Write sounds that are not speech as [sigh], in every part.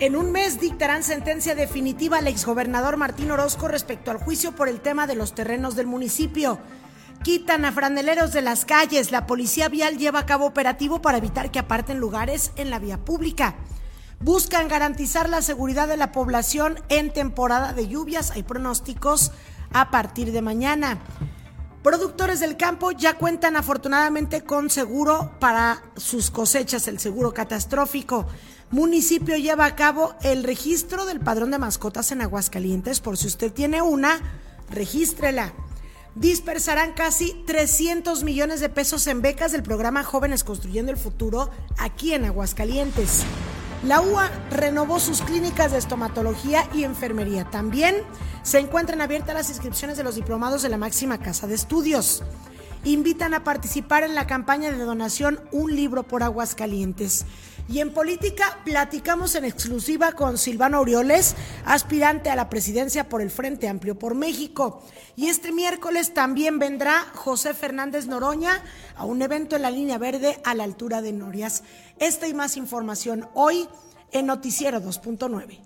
En un mes dictarán sentencia definitiva al exgobernador Martín Orozco respecto al juicio por el tema de los terrenos del municipio. Quitan a franeleros de las calles. La policía vial lleva a cabo operativo para evitar que aparten lugares en la vía pública. Buscan garantizar la seguridad de la población en temporada de lluvias. Hay pronósticos a partir de mañana. Productores del campo ya cuentan afortunadamente con seguro para sus cosechas, el seguro catastrófico. Municipio lleva a cabo el registro del padrón de mascotas en Aguascalientes. Por si usted tiene una, regístrela dispersarán casi 300 millones de pesos en becas del programa Jóvenes Construyendo el Futuro aquí en Aguascalientes. La UA renovó sus clínicas de estomatología y enfermería. También se encuentran abiertas las inscripciones de los diplomados de la máxima casa de estudios invitan a participar en la campaña de donación Un libro por Aguascalientes. Y en política platicamos en exclusiva con Silvano Aureoles, aspirante a la presidencia por el Frente Amplio por México. Y este miércoles también vendrá José Fernández Noroña a un evento en la línea verde a la altura de Norias. Esta y más información hoy en Noticiero 2.9.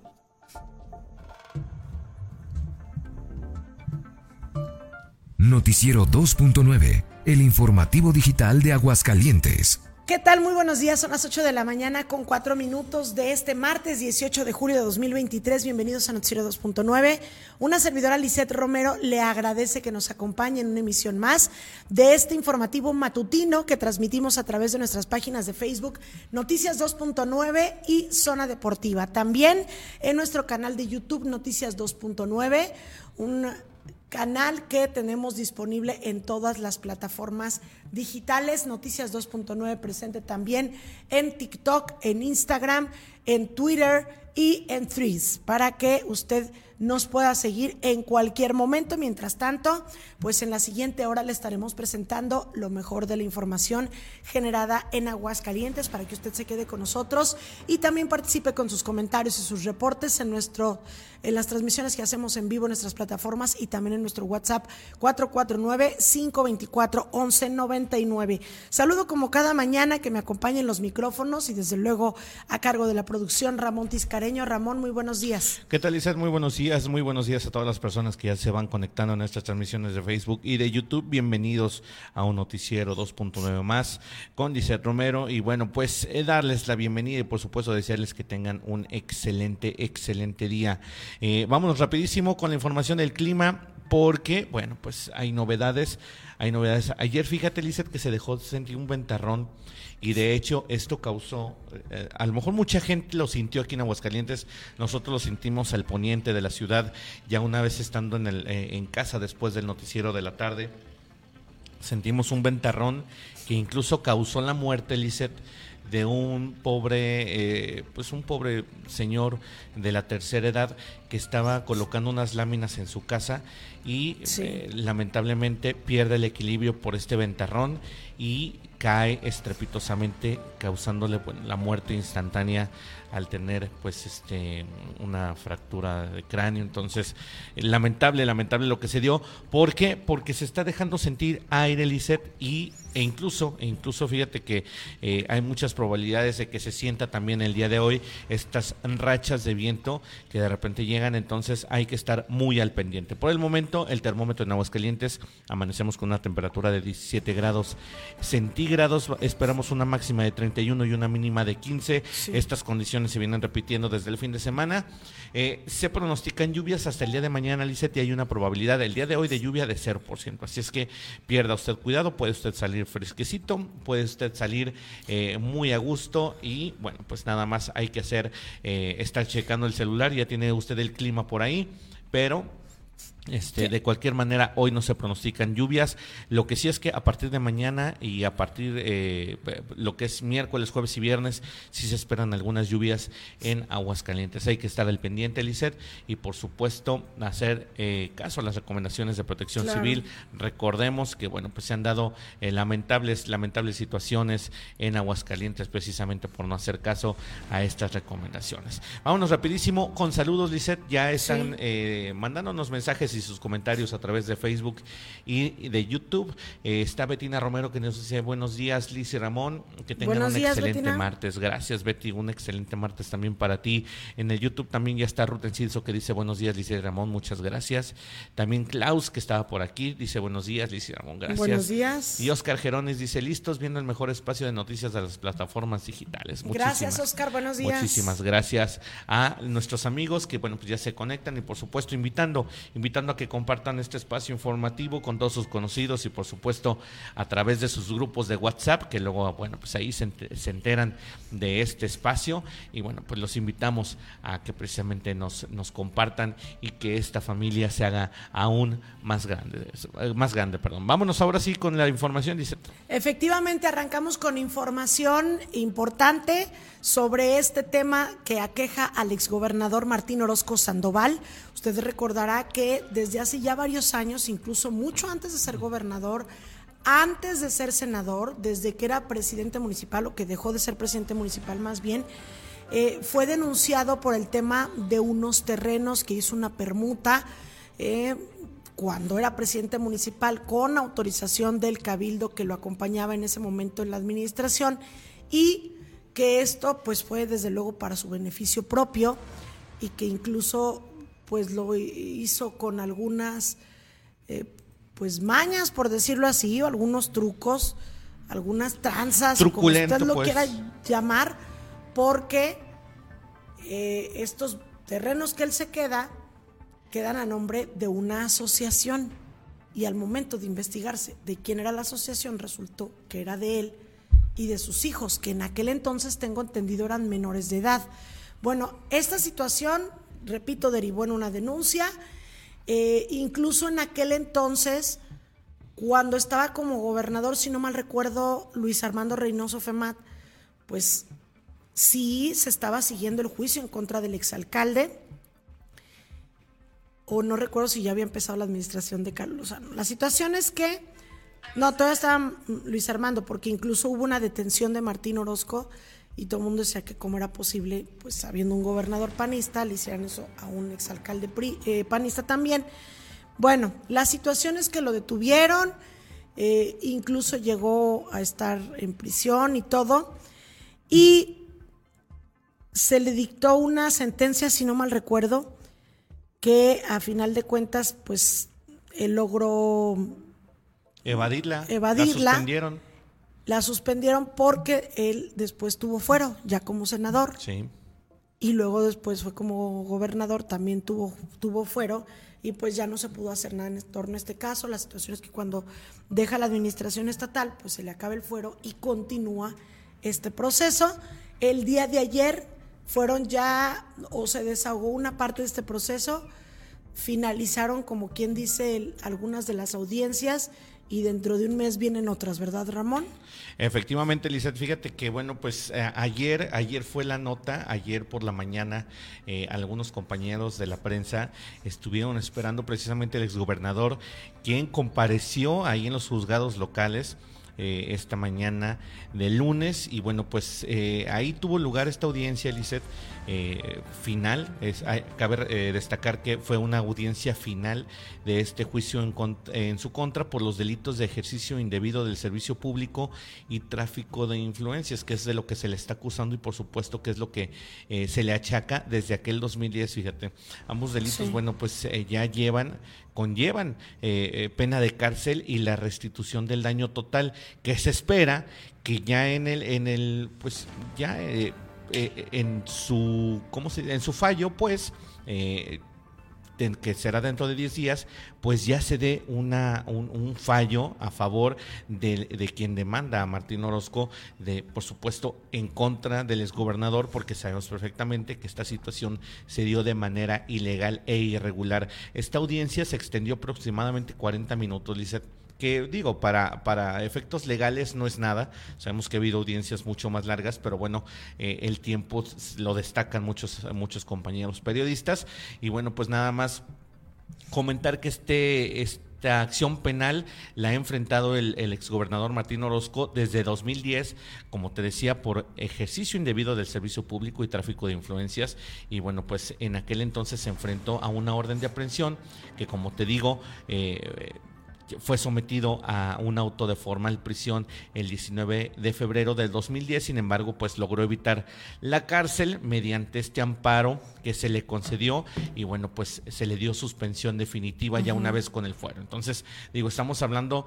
Noticiero 2.9, el informativo digital de Aguascalientes. ¿Qué tal? Muy buenos días, son las 8 de la mañana con 4 minutos de este martes 18 de julio de 2023. Bienvenidos a Noticiero 2.9. Una servidora Lisette Romero le agradece que nos acompañe en una emisión más de este informativo matutino que transmitimos a través de nuestras páginas de Facebook Noticias 2.9 y Zona Deportiva. También en nuestro canal de YouTube Noticias 2.9, un canal que tenemos disponible en todas las plataformas digitales. Noticias 2.9 presente también en TikTok, en Instagram, en Twitter y en Threes para que usted nos pueda seguir en cualquier momento. Mientras tanto, pues en la siguiente hora le estaremos presentando lo mejor de la información generada en Aguascalientes para que usted se quede con nosotros y también participe con sus comentarios y sus reportes en nuestro en las transmisiones que hacemos en vivo en nuestras plataformas y también en nuestro WhatsApp 449-524-1199. Saludo como cada mañana que me acompañen los micrófonos y desde luego a cargo de la producción Ramón Tiscareño. Ramón, muy buenos días. ¿Qué tal, Lizeth? Muy buenos días, muy buenos días a todas las personas que ya se van conectando en nuestras transmisiones de Facebook y de YouTube. Bienvenidos a un noticiero 2.9 más con Lizeth Romero y bueno, pues eh, darles la bienvenida y por supuesto desearles que tengan un excelente, excelente día. Eh, vámonos rapidísimo con la información del clima porque, bueno, pues hay novedades, hay novedades. Ayer, fíjate, Lizeth, que se dejó sentir un ventarrón y de hecho esto causó, eh, a lo mejor mucha gente lo sintió aquí en Aguascalientes, nosotros lo sentimos al poniente de la ciudad, ya una vez estando en, el, eh, en casa después del noticiero de la tarde, sentimos un ventarrón que incluso causó la muerte, Lizeth, de un pobre, eh, pues un pobre señor de la tercera edad que estaba colocando unas láminas en su casa y eh, lamentablemente pierde el equilibrio por este ventarrón y cae estrepitosamente causándole la muerte instantánea al tener pues este una fractura de cráneo. Entonces lamentable lamentable lo que se dio. ¿por qué? porque se está dejando sentir aire Lisset y e incluso e incluso fíjate que eh, hay muchas probabilidades de que se sienta también el día de hoy estas rachas de viento que de repente llegan. Entonces hay que estar muy al pendiente. Por el momento el termómetro en Aguascalientes amanecemos con una temperatura de 17 grados centígrados. Esperamos una máxima de 31 y una mínima de 15 estas condiciones se vienen repitiendo desde el fin de semana. Eh, se pronostican lluvias hasta el día de mañana, Lizette, y hay una probabilidad el día de hoy de lluvia de 0%. Así es que pierda usted cuidado, puede usted salir fresquecito, puede usted salir eh, muy a gusto y bueno, pues nada más hay que hacer, eh, estar checando el celular, ya tiene usted el clima por ahí, pero este, de cualquier manera, hoy no se pronostican lluvias. Lo que sí es que a partir de mañana y a partir eh, lo que es miércoles, jueves y viernes, sí se esperan algunas lluvias en Aguascalientes. Hay que estar al pendiente, Lizeth, y por supuesto hacer eh, caso a las recomendaciones de protección civil. Recordemos que, bueno, pues se han dado eh, lamentables, lamentables situaciones en Aguascalientes precisamente por no hacer caso a estas recomendaciones. Vámonos rapidísimo con saludos, Lizeth. Ya están mandándonos mensajes y sus comentarios a través de Facebook y de YouTube. Eh, está Betina Romero que nos dice buenos días, Liz y Ramón, que tengan un excelente martes. Gracias, Betty, un excelente martes también para ti. En el YouTube también ya está Ruth Enciso que dice buenos días, Liz y Ramón, muchas gracias. También Klaus que estaba por aquí dice buenos días, Liz y Ramón, gracias. Buenos días. Y Oscar Gerones dice listos viendo el mejor espacio de noticias de las plataformas digitales. Gracias, Oscar, buenos días. Muchísimas gracias a nuestros amigos que bueno, pues ya se conectan y por supuesto invitando, invitando a que compartan este espacio informativo con todos sus conocidos y por supuesto a través de sus grupos de WhatsApp, que luego, bueno, pues ahí se, enteran de este espacio y bueno, pues los invitamos a que precisamente nos, nos compartan y que esta familia se haga aún más grande, más grande, perdón. Vámonos ahora sí con la información, dice. Efectivamente, arrancamos con información importante sobre este tema que aqueja al exgobernador Martín Orozco Sandoval. Usted recordará que desde hace ya varios años, incluso mucho antes de ser gobernador, antes de ser senador, desde que era presidente municipal o que dejó de ser presidente municipal más bien, eh, fue denunciado por el tema de unos terrenos que hizo una permuta eh, cuando era presidente municipal con autorización del cabildo que lo acompañaba en ese momento en la administración y que esto pues fue desde luego para su beneficio propio y que incluso pues lo hizo con algunas eh, pues mañas por decirlo así o algunos trucos algunas tranzas como usted lo pues. quiera llamar porque eh, estos terrenos que él se queda quedan a nombre de una asociación y al momento de investigarse de quién era la asociación resultó que era de él y de sus hijos, que en aquel entonces tengo entendido eran menores de edad. Bueno, esta situación, repito, derivó en una denuncia. Eh, incluso en aquel entonces, cuando estaba como gobernador, si no mal recuerdo, Luis Armando Reynoso Femat, pues sí se estaba siguiendo el juicio en contra del exalcalde, o no recuerdo si ya había empezado la administración de Carlos Lozano. La situación es que no, todavía estaba Luis Armando, porque incluso hubo una detención de Martín Orozco y todo el mundo decía que cómo era posible, pues habiendo un gobernador panista, le hicieran eso a un exalcalde eh, panista también. Bueno, la situación es que lo detuvieron, eh, incluso llegó a estar en prisión y todo, y se le dictó una sentencia, si no mal recuerdo, que a final de cuentas, pues él logró Evadirla. Evadirla. La suspendieron. La suspendieron porque él después tuvo fuero, ya como senador. Sí. Y luego después fue como gobernador, también tuvo, tuvo fuero y pues ya no se pudo hacer nada en torno a este caso. La situación es que cuando deja la administración estatal, pues se le acaba el fuero y continúa este proceso. El día de ayer fueron ya, o se desahogó una parte de este proceso, finalizaron, como quien dice, algunas de las audiencias y dentro de un mes vienen otras, ¿verdad, Ramón? Efectivamente, Lizeth, fíjate que bueno, pues eh, ayer, ayer fue la nota, ayer por la mañana eh, algunos compañeros de la prensa estuvieron esperando precisamente el exgobernador, quien compareció ahí en los juzgados locales. Eh, esta mañana de lunes y bueno pues ahí tuvo lugar esta audiencia Lizeth eh, final. Es, cabe eh, destacar que fue una audiencia final de este juicio en, en, su contra por los delitos de ejercicio indebido del servicio público y tráfico de influencias, que es de lo que se le está acusando y por supuesto que es lo que eh, se le achaca desde aquel 2010. Fíjate, ambos delitos, bueno, pues ya llevan conllevan pena de cárcel y la restitución del daño total que se espera que ya en el en el pues ya eh, en su ¿cómo se, en su fallo, pues eh, que será dentro de 10 días, pues ya se dé una, un, fallo a favor de, de, quien demanda a Martín Orozco, de, por supuesto, en contra del exgobernador, porque sabemos perfectamente que esta situación se dio de manera ilegal e irregular. Esta audiencia se extendió aproximadamente 40 minutos, Lizeth que digo, para, para efectos legales no es nada, sabemos que ha habido audiencias mucho más largas, pero bueno, eh, el tiempo lo destacan muchos, muchos compañeros periodistas y bueno, pues nada más comentar que este, esta acción penal la ha enfrentado el, el exgobernador Martín Orozco desde 2010, como te decía, por ejercicio indebido del servicio público y tráfico de influencias. Y bueno, pues en aquel entonces se enfrentó a una orden de aprehensión que, como te digo, eh, fue sometido a un auto de formal prisión el 19 de febrero del 2010, sin embargo, pues logró evitar la cárcel mediante este amparo que se le concedió y bueno, pues se le dio suspensión definitiva ya una vez con el fuero. Entonces, digo, estamos hablando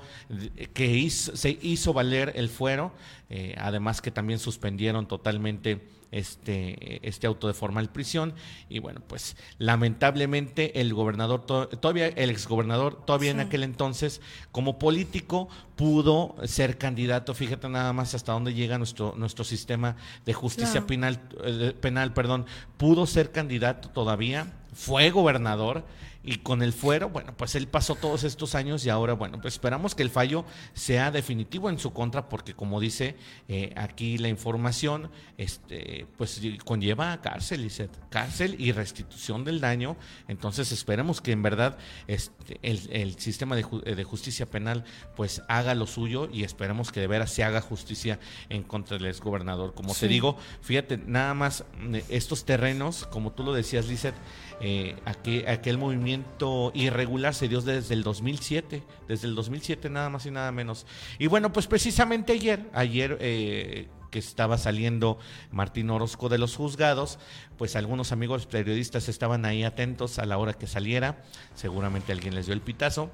que se hizo valer el fuero, eh, además que también suspendieron totalmente este, este auto de formal prisión. Y bueno, pues lamentablemente el gobernador, todavía el exgobernador, todavía en aquel entonces, como político, pudo ser candidato. Fíjate nada más hasta dónde llega nuestro, nuestro sistema de justicia penal, eh, penal, perdón, pudo ser candidato todavía, fue gobernador y con el fuero, bueno, pues él pasó todos estos años y ahora, bueno, pues esperamos que el fallo sea definitivo en su contra, porque como dice eh, aquí la información, este, pues conlleva cárcel, cárcel y restitución del daño. Entonces esperemos que en verdad este, el, sistema de, justicia penal pues haga lo suyo y esperemos que de veras se haga justicia en contra del exgobernador. Como te digo, fíjate, nada más eh, estos terrenos, como tú lo decías, Lizeth, eh, aquel, aquel, movimiento irregular se dio desde el 2007, desde el 2007 nada más y nada menos. Y bueno, pues precisamente ayer, ayer eh, que estaba saliendo Martín Orozco de los juzgados, pues algunos amigos periodistas estaban ahí atentos a la hora que saliera, seguramente alguien les dio el pitazo,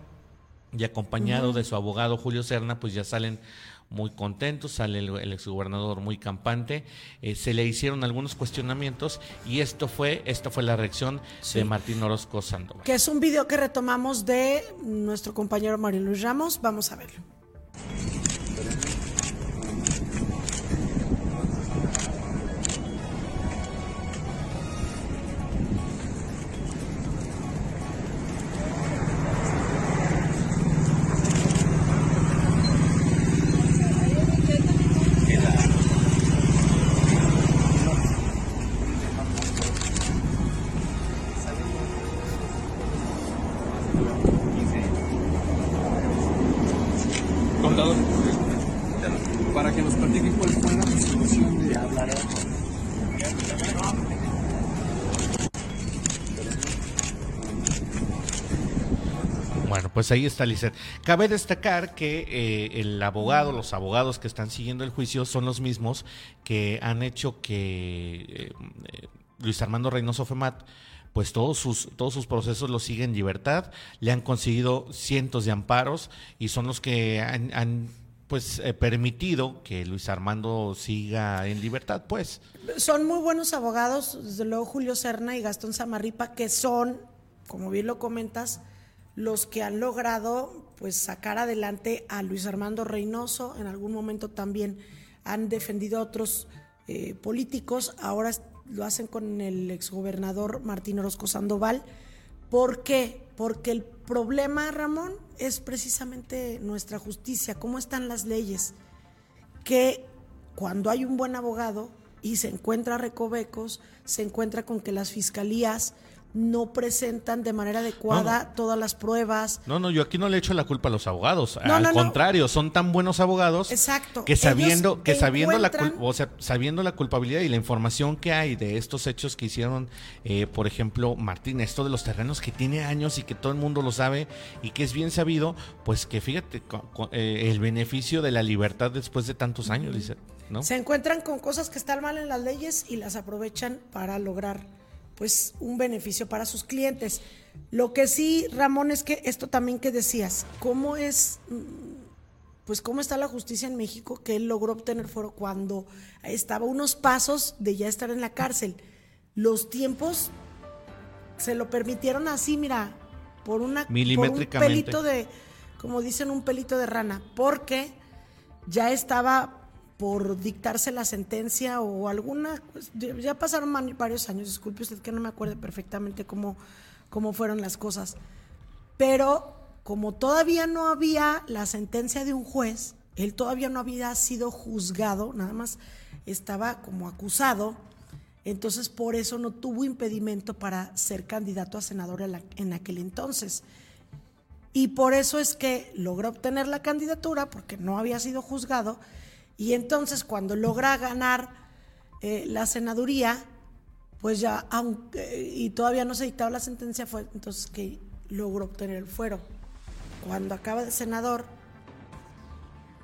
y acompañado de su abogado Julio Serna, pues ya salen muy contento, sale el, exgobernador muy campante, eh, se le hicieron algunos cuestionamientos y esto fue, esta fue la reacción de Martín Orozco Sandoval. Que es un video que retomamos de nuestro compañero Mario Luis Ramos, vamos a verlo. Pues ahí está, Lizeth. Cabe destacar que eh, el abogado, los abogados que están siguiendo el juicio son los mismos que han hecho que eh, Luis Armando Reynoso Femat pues todos sus, todos sus procesos los siguen en libertad, le han conseguido cientos de amparos y son los que han, pues eh, permitido que Luis Armando siga en libertad, pues. Son muy buenos abogados, desde luego Julio Serna y Gastón Samarripa, que son, como bien lo comentas, los que han logrado pues sacar adelante a Luis Armando Reynoso, en algún momento también han defendido a otros eh, políticos, ahora lo hacen con el exgobernador Martín Orozco Sandoval. ¿Por qué? Porque el problema, Ramón, es precisamente nuestra justicia, cómo están las leyes, que cuando hay un buen abogado y se encuentra recovecos, se encuentra con que las fiscalías no presentan de manera adecuada todas las pruebas. No, no, yo aquí no le echo la culpa a los abogados. Al contrario, son tan buenos abogados Exacto. que sabiendo que sabiendo la o sea, sabiendo la culpabilidad y la información que hay de estos hechos que hicieron, eh, por ejemplo, Martín, esto de los terrenos que tiene años y que todo el mundo lo sabe y que es bien sabido, pues que fíjate eh, el beneficio de la libertad después de tantos años, dice, ¿no? Se encuentran con cosas que están mal en las leyes y las aprovechan para lograr pues un beneficio para sus clientes. Lo que sí, Ramón, es que esto también que decías, ¿cómo es, mm, pues cómo está la justicia en México que él logró obtener foro cuando estaba unos pasos de ya estar en la cárcel? Los tiempos se lo permitieron así, mira, por una por un pelito de, como dicen, un pelito de rana, porque ya estaba por dictarse la sentencia o alguna, pues, ya pasaron varios años, disculpe usted que no me acuerde perfectamente cómo, cómo fueron las cosas, pero como todavía no había la sentencia de un juez, él todavía no había sido juzgado, nada más estaba como acusado, entonces por eso no tuvo impedimento para ser candidato a senador en aquel entonces. y por eso es que logró obtener la candidatura porque no había sido juzgado y entonces cuando logra ganar eh, la senaduría, pues ya, aunque, y todavía no se dictaba la sentencia, fue entonces que logró obtener el fuero. Cuando acaba de senador,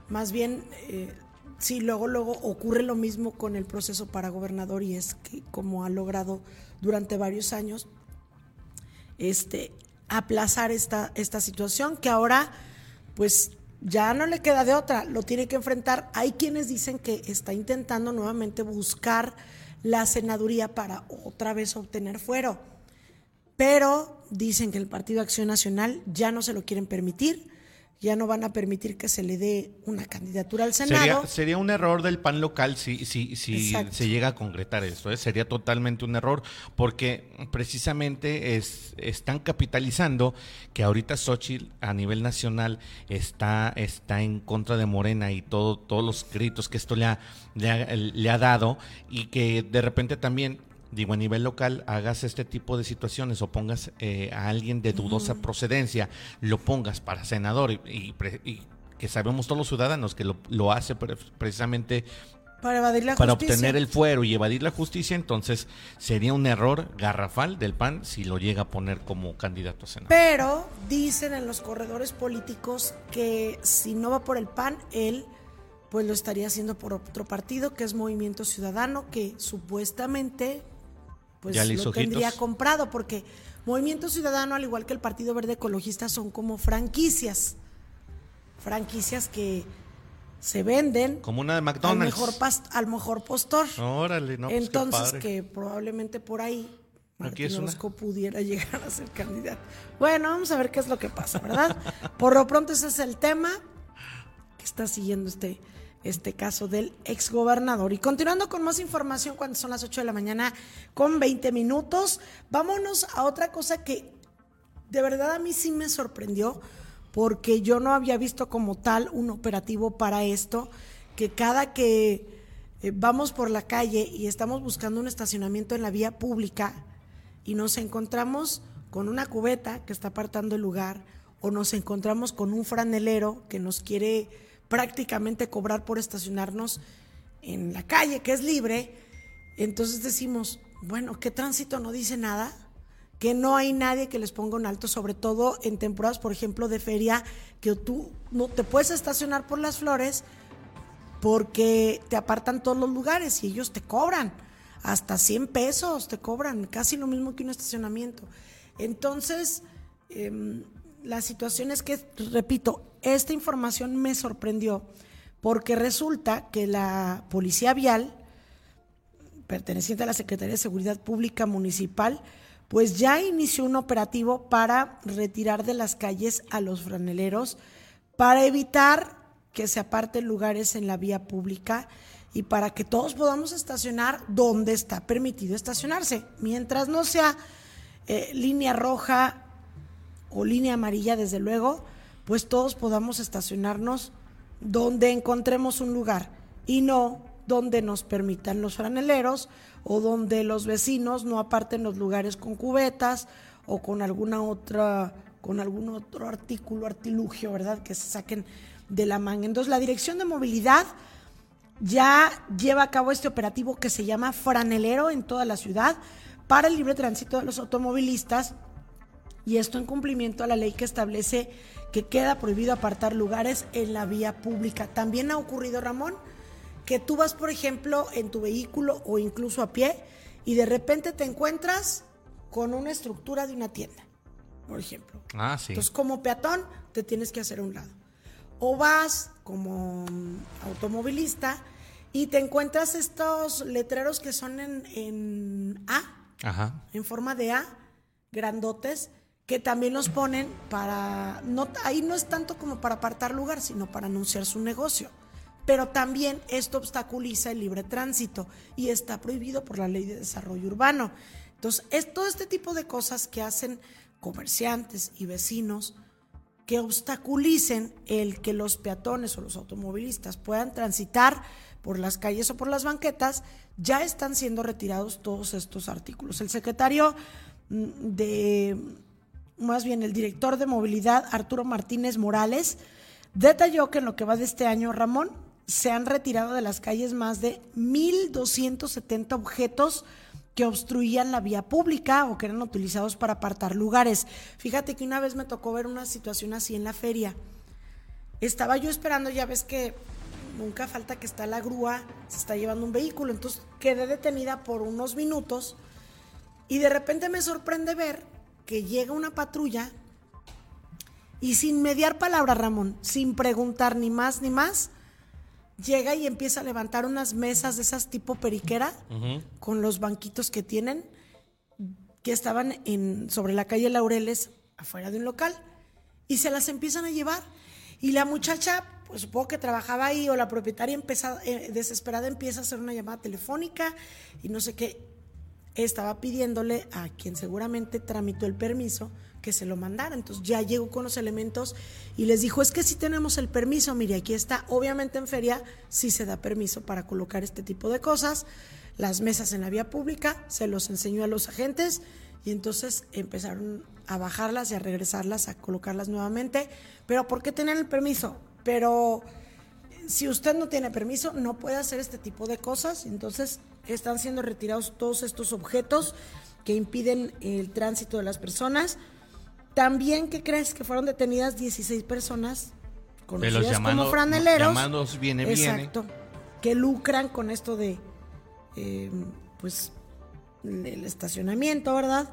más bien, eh, sí, luego, luego ocurre lo mismo con el proceso para gobernador y es que como ha logrado durante varios años, este, aplazar esta, esta situación que ahora, pues ya no le queda de otra, lo tiene que enfrentar. Hay quienes dicen que está intentando nuevamente buscar la senaduría para otra vez obtener fuero, pero dicen que el Partido Acción Nacional ya no se lo quieren permitir ya no van a permitir que se le dé una candidatura al Senado. Sería, un error del PAN local si, si, si se llega a concretar esto. ¿eh? Sería totalmente un error porque precisamente es, están capitalizando que ahorita Xochitl a nivel nacional está, está en contra de Morena y todo, todos los gritos que esto le ha, le ha dado y que de repente también digo, a nivel local, hagas este tipo de situaciones o pongas eh, a alguien de dudosa procedencia, lo pongas para senador y, que sabemos todos los ciudadanos que lo, hace precisamente para evadir la para obtener el fuero y evadir la justicia, entonces sería un error garrafal del PAN si lo llega a poner como candidato a senador. Pero dicen en los corredores políticos que si no va por el PAN, él pues lo estaría haciendo por otro partido, que es Movimiento Ciudadano, que supuestamente pues lo tendría comprado, porque Movimiento Ciudadano, al igual que el Partido Verde Ecologista, son como franquicias. Franquicias que se venden. Como una de McDonald's. Al mejor, al mejor postor. Órale, no, pues Entonces, que probablemente por ahí Martín Orozco pudiera [laughs] llegar a ser candidato. Bueno, vamos a ver qué es lo que pasa, ¿verdad? [laughs] por lo pronto ese es el tema que está siguiendo este este caso del exgobernador. Y continuando con más información cuando son las 8 de la mañana con 20 minutos, vámonos a otra cosa que de verdad a mí sí me sorprendió porque yo no había visto como tal un operativo para esto, que cada que eh, vamos por la calle y estamos buscando un estacionamiento en la vía pública y nos encontramos con una cubeta que está apartando el lugar o nos encontramos con un franelero que nos quiere prácticamente cobrar por estacionarnos en la calle, que es libre, entonces decimos, bueno, ¿qué tránsito no dice nada? Que no hay nadie que les ponga un alto, sobre todo en temporadas, por ejemplo, de feria, que tú no te puedes estacionar por las flores porque te apartan todos los lugares y ellos te cobran hasta 100 pesos, te cobran casi lo mismo que un estacionamiento. Entonces, em, la situación es que, repito, esta información me sorprendió porque resulta que la Policía Vial, perteneciente a la Secretaría de Seguridad Pública Municipal, pues ya inició un operativo para retirar de las calles a los franeleros para evitar que se aparten lugares en la vía pública y para que todos podamos estacionar donde está permitido estacionarse, mientras no sea eh, línea roja o línea amarilla, desde luego, pues todos podamos estacionarnos donde encontremos un lugar y no donde nos permitan los franeleros o donde los vecinos no aparten los lugares con cubetas o con alguna otra con algún otro artículo, artilugio, ¿verdad? Que se saquen de la manga. Entonces, la Dirección de Movilidad ya lleva a cabo este operativo que se llama Franelero en toda la ciudad para el libre tránsito de los automovilistas y esto en cumplimiento a la ley que establece que queda prohibido apartar lugares en la vía pública. También ha ocurrido, Ramón, que tú vas, por ejemplo, en tu vehículo o incluso a pie y de repente te encuentras con una estructura de una tienda, por ejemplo. Ah, sí. Entonces, como peatón, te tienes que hacer a un lado. O vas como automovilista y te encuentras estos letreros que son en, en A, Ajá. en forma de A, grandotes, que también los ponen para, no, ahí no es tanto como para apartar lugar, sino para anunciar su negocio. Pero también esto obstaculiza el libre tránsito y está prohibido por la ley de desarrollo urbano. Entonces, es todo este tipo de cosas que hacen comerciantes y vecinos que obstaculicen el que los peatones o los automovilistas puedan transitar por las calles o por las banquetas, ya están siendo retirados todos estos artículos. El secretario mm, de más bien el director de movilidad, Arturo Martínez Morales, detalló que en lo que va de este año, Ramón, se han retirado de las calles más de 1.270 objetos que obstruían la vía pública o que eran utilizados para apartar lugares. Fíjate que una vez me tocó ver una situación así en la feria. Estaba yo esperando, ya ves que nunca falta que está la grúa, se está llevando un vehículo, entonces quedé detenida por unos minutos y de repente me sorprende ver que llega una patrulla y sin mediar palabra, Ramón, sin preguntar ni más ni más, llega y empieza a levantar unas mesas de esas tipo periquera con los banquitos que tienen que estaban en, sobre la calle Laureles afuera de un local y se las empiezan a llevar. Y la muchacha pues supongo que trabajaba ahí o la propietaria eh, desesperada empieza a hacer una llamada telefónica y no sé qué estaba pidiéndole a quien seguramente tramitó el permiso que se lo mandara. Entonces ya llegó con los elementos y les dijo, es que si tenemos el permiso, mire, aquí está, obviamente en feria sí se da permiso para colocar este tipo de cosas, las mesas en la vía pública, se los enseñó a los agentes y entonces empezaron a bajarlas y a regresarlas, a colocarlas nuevamente. Pero ¿por qué tenían el permiso? Pero si usted no tiene permiso, no puede hacer este tipo de cosas. Entonces están siendo retirados todos estos objetos que impiden el tránsito de las personas. También, ¿qué crees? Que fueron detenidas 16 personas conocidas como franeleros. Llamados viene, exacto. Que lucran con esto de, eh, pues, el estacionamiento, ¿verdad?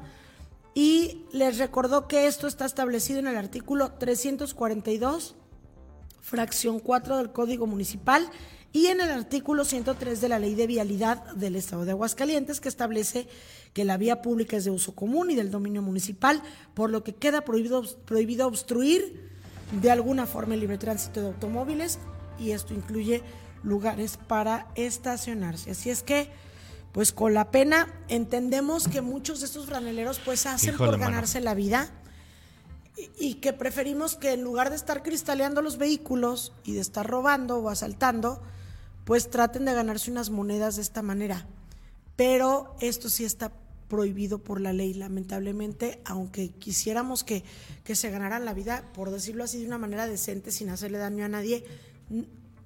Y les recordó que esto está establecido en el artículo 342, fracción 4 del Código Municipal y en el artículo 103 de la Ley de Vialidad del Estado de Aguascalientes, que establece que la vía pública es de uso común y del dominio municipal, por lo que queda prohibido, prohibido obstruir de alguna forma el libre tránsito de automóviles y esto incluye lugares para estacionarse. Así es que, pues con la pena, entendemos que muchos de estos franeleros pues hacen por ganarse la vida y, y que preferimos que en lugar de estar cristaleando los vehículos y de estar robando o asaltando, pues traten de ganarse unas monedas de esta manera. Pero esto sí está prohibido por la ley, lamentablemente, aunque quisiéramos que, que se ganaran la vida, por decirlo así, de una manera decente, sin hacerle daño a nadie,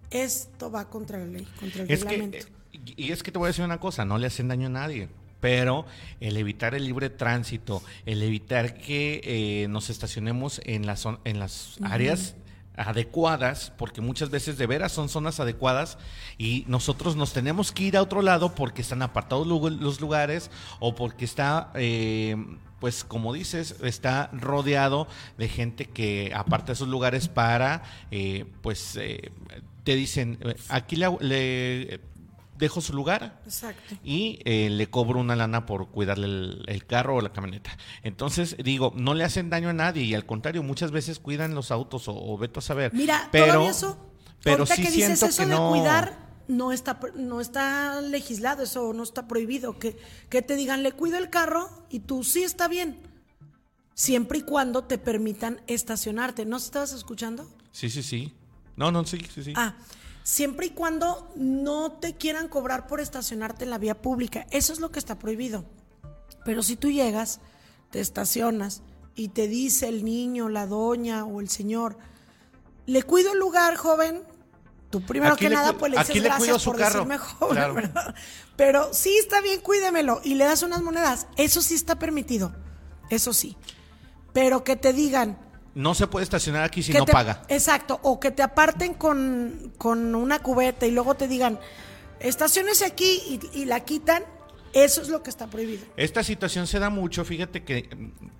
esto va contra la ley, contra el reglamento. y es que te voy a decir una cosa, no le hacen daño a nadie pero el evitar el libre tránsito, el evitar que eh, nos estacionemos en las, en las áreas adecuadas, porque muchas veces de veras son zonas adecuadas y nosotros nos tenemos que ir a otro lado porque están apartados los lugares o porque está, eh, pues como dices, está rodeado de gente que aparta esos lugares para, eh, pues, eh, te dicen, aquí le dejo su lugar Exacto. y eh, le cobro una lana por cuidarle el, carro o la camioneta. Entonces, digo, no le hacen daño a nadie y al contrario, muchas veces cuidan los autos o, o veto a saber. Mira, pero, eso, pero sí que dices eso que de cuidar, no está, no está legislado, eso no está prohibido. Que, que te digan, le cuido el carro y tú sí está bien. Siempre y cuando te permitan estacionarte. ¿No estabas escuchando? Sí, sí, sí. No, no, sí, sí, sí. Ah, siempre y cuando no te quieran cobrar por estacionarte en la vía pública. Eso es lo que está prohibido. Pero si tú llegas, te estacionas y te dice el niño, la doña o el señor, le cuido el lugar, joven. Tú primero Aquí que nada pues le dices le gracias por carro". decirme [laughs] joven, Claro. ¿verdad? Pero sí está bien, cuídemelo y le das unas monedas. Eso sí está permitido. Eso sí. Pero que te digan, No se puede estacionar aquí si que no te- paga. Exacto, o que te aparten con, con una cubeta y luego te digan, estaciones aquí y, y la quitan, eso es lo que está prohibido. Esta situación se da mucho, fíjate que,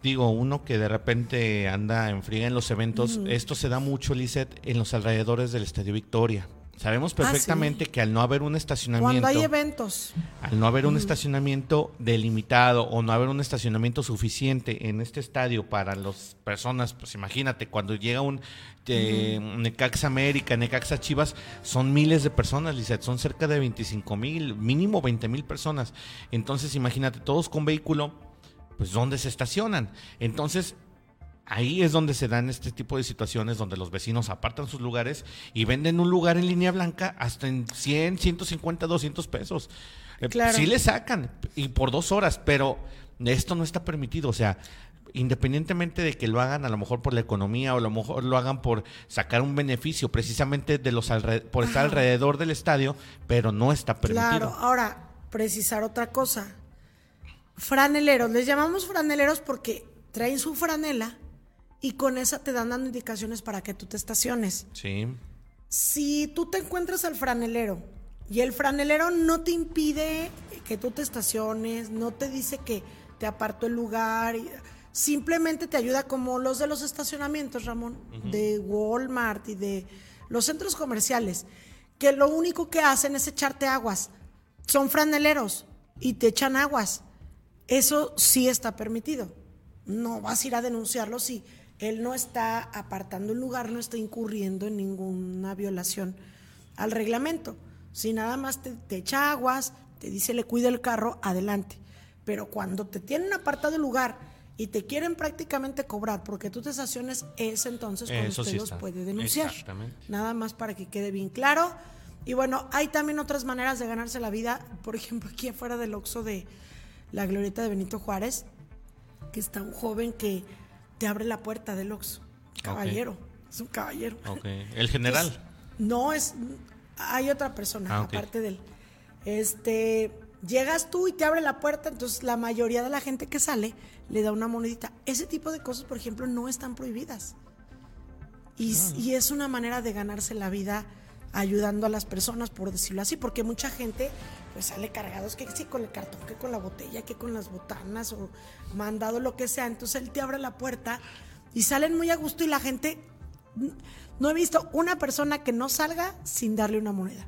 digo, uno que de repente anda en friega en los eventos, esto se da mucho, Lizeth, en los alrededores del Estadio Victoria. Sabemos perfectamente que al no haber un estacionamiento, Cuando hay eventos. al no haber un estacionamiento delimitado o no haber un estacionamiento suficiente en este estadio para las personas, pues imagínate, cuando llega un eh, Necaxa América, Necaxa Chivas, son miles de personas, Lizeth, son cerca de 25 mil, mínimo 20 mil personas. Entonces, imagínate, todos con vehículo, pues ¿dónde se estacionan? Entonces, Ahí es donde se dan este tipo de situaciones donde los vecinos apartan sus lugares y venden un lugar en línea blanca hasta en 100, 150, 200 pesos. Eh, Claro. Sí le sacan y por dos horas, pero esto no está permitido. O sea, independientemente de que lo hagan a lo mejor por la economía o a lo mejor lo hagan por sacar un beneficio precisamente de los por estar alrededor del estadio, pero no está permitido. Claro, ahora precisar otra cosa. Franeleros, les llamamos franeleros porque traen su franela y con esa te dan dando indicaciones para que tú te estaciones. Sí. Si tú te encuentras al franelero y el franelero no te impide que tú te estaciones, no te dice que te apartó el lugar, simplemente te ayuda como los de los estacionamientos, Ramón, de Walmart y de los centros comerciales, que lo único que hacen es echarte aguas. Son franeleros y te echan aguas. Eso sí está permitido. No vas a ir a denunciarlo si él no está apartando el lugar, no está incurriendo en ninguna violación al reglamento. Si nada más te, echa aguas, te dice le cuida el carro, adelante. Pero cuando te tienen apartado el lugar y te quieren prácticamente cobrar porque tú te estaciones, es entonces cuando usted los puede denunciar. Nada más para que quede bien claro. Y bueno, hay también otras maneras de ganarse la vida. Por ejemplo, aquí afuera del Oxxo de la glorieta de Benito Juárez, que está un joven que te abre la puerta del Oxxo. Caballero, es un caballero. ¿El general? no, es hay otra persona, ah, aparte de él. Este, llegas tú y te abre la puerta, entonces la mayoría de la gente que sale le da una monedita. Ese tipo de cosas, por ejemplo, no están prohibidas. Y, ah. y es una manera de ganarse la vida ayudando a las personas, por decirlo así, porque mucha gente pues sale cargados, que sí con el cartón, que con la botella, que con las botanas o mandado lo que sea. Entonces él te abre la puerta y salen muy a gusto y la gente no he visto una persona que no salga sin darle una moneda.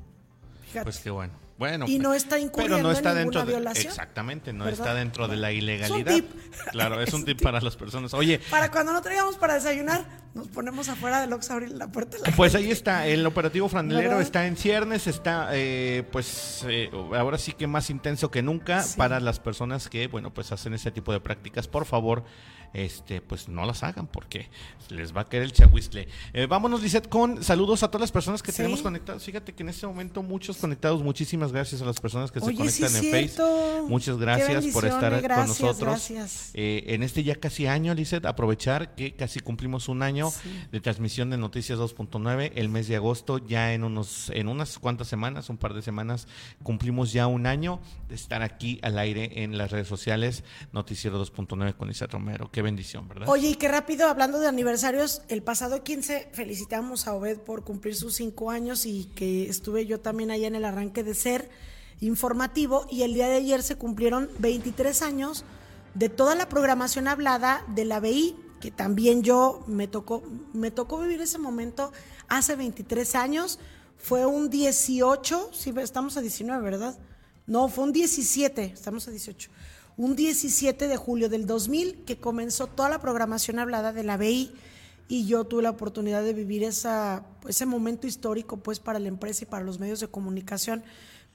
Pues qué bueno. Bueno, y no está incurriendo pero no está en dentro violación. exactamente, no está dentro de la ilegalidad. Es un tip. Claro, es, un tip, para las personas. Oye, para cuando no traigamos para desayunar, nos ponemos afuera del Ox a abrir la puerta. pues ahí está, el operativo franelero está en ciernes, está eh, pues eh, ahora sí que más intenso que nunca para las personas que, bueno, pues hacen ese tipo de prácticas. Por favor, este, pues no las hagan porque les va a caer el chahuistle. Eh, vámonos, Lizeth, con saludos a todas las personas que tenemos conectadas. Fíjate que en este momento muchos conectados. Muchísimas gracias a las personas que se conectan en Facebook. Muchas gracias por estar con nosotros. Eh, en este ya casi año, Lizeth, aprovechar que casi cumplimos un año de transmisión de Noticias 2.9, el mes de agosto, ya en unos, en unas cuantas semanas, un par de semanas, cumplimos ya un año de estar aquí al aire en las redes sociales, Noticiero 2.9 con Lizeth Romero bendición, ¿verdad? Oye, y qué rápido, hablando de aniversarios, el pasado 15 felicitamos a Obed por cumplir sus cinco años y que estuve yo también allá en el arranque de ser informativo y el día de ayer se cumplieron 23 años de toda la programación hablada de la BI, que también yo me tocó, me tocó vivir ese momento hace 23 años. Fue un 18, sí, estamos a 19, ¿verdad? No, fue un 17, estamos a 18 un 17 de julio del 2000 que comenzó toda la programación hablada de la BI y yo tuve la oportunidad de vivir esa, ese momento histórico pues para la empresa y para los medios de comunicación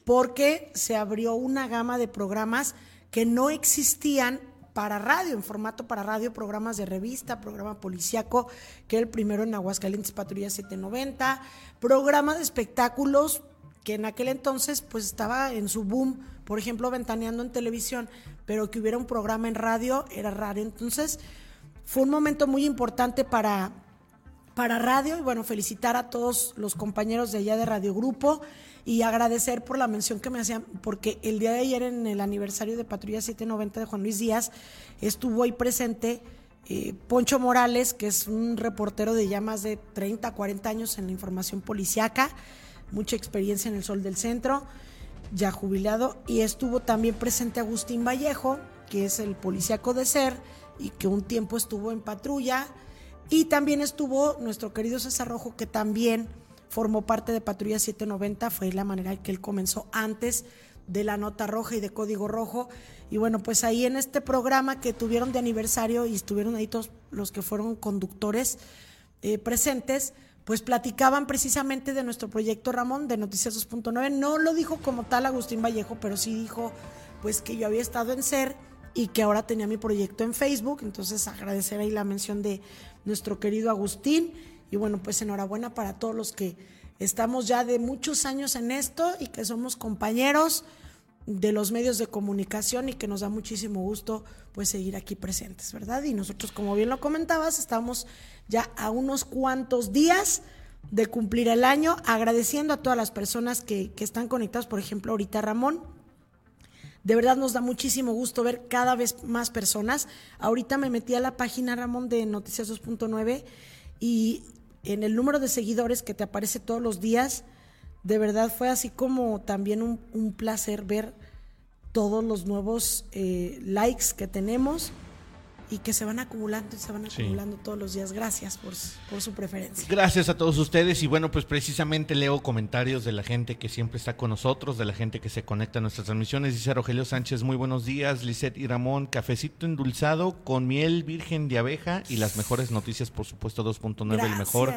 porque se abrió una gama de programas que no existían para radio, en formato para radio, programas de revista, programa policíaco, que era el primero en Aguascalientes Patrulla 790, programa de espectáculos que en aquel entonces pues estaba en su boom, por ejemplo, ventaneando en televisión, pero que hubiera un programa en radio era raro. Entonces, fue un momento muy importante para, para radio y bueno, felicitar a todos los compañeros de allá de Radio Grupo y agradecer por la mención que me hacían, porque el día de ayer en el aniversario de Patrulla 790 de Juan Luis Díaz estuvo ahí presente eh, Poncho Morales, que es un reportero de ya más de 30, 40 años en la información policiaca, mucha experiencia en el Sol del Centro ya jubilado, y estuvo también presente Agustín Vallejo, que es el policíaco de SER y que un tiempo estuvo en patrulla, y también estuvo nuestro querido César Rojo, que también formó parte de Patrulla 790, fue la manera en que él comenzó antes de la nota roja y de código rojo. Y bueno, pues ahí en este programa que tuvieron de aniversario y estuvieron ahí todos los que fueron conductores eh, presentes, pues platicaban precisamente de nuestro proyecto Ramón de Noticias 2.9. No lo dijo como tal Agustín Vallejo, pero sí dijo pues que yo había estado en SER y que ahora tenía mi proyecto en Facebook. Entonces agradecer ahí la mención de nuestro querido Agustín. Y bueno, pues enhorabuena para todos los que estamos ya de muchos años en esto y que somos compañeros de los medios de comunicación y que nos da muchísimo gusto pues seguir aquí presentes, ¿verdad? Y nosotros, como bien lo comentabas, estamos ya a unos cuantos días de cumplir el año, agradeciendo a todas las personas que, que están conectadas, por ejemplo, ahorita Ramón, de verdad nos da muchísimo gusto ver cada vez más personas. Ahorita me metí a la página, Ramón, de Noticias 2.9 y en el número de seguidores que te aparece todos los días, de verdad fue así como también un, placer ver todos los nuevos eh, likes que tenemos y que se van acumulando y se van acumulando todos los días. Gracias por, por, su preferencia. Gracias a todos ustedes y bueno, pues precisamente leo comentarios de la gente que siempre está con nosotros, de la gente que se conecta a nuestras transmisiones. Dice Rogelio Sánchez, muy buenos días, Lisette y Ramón, cafecito endulzado con miel virgen de abeja y las mejores noticias, por supuesto, 2.9, el mejor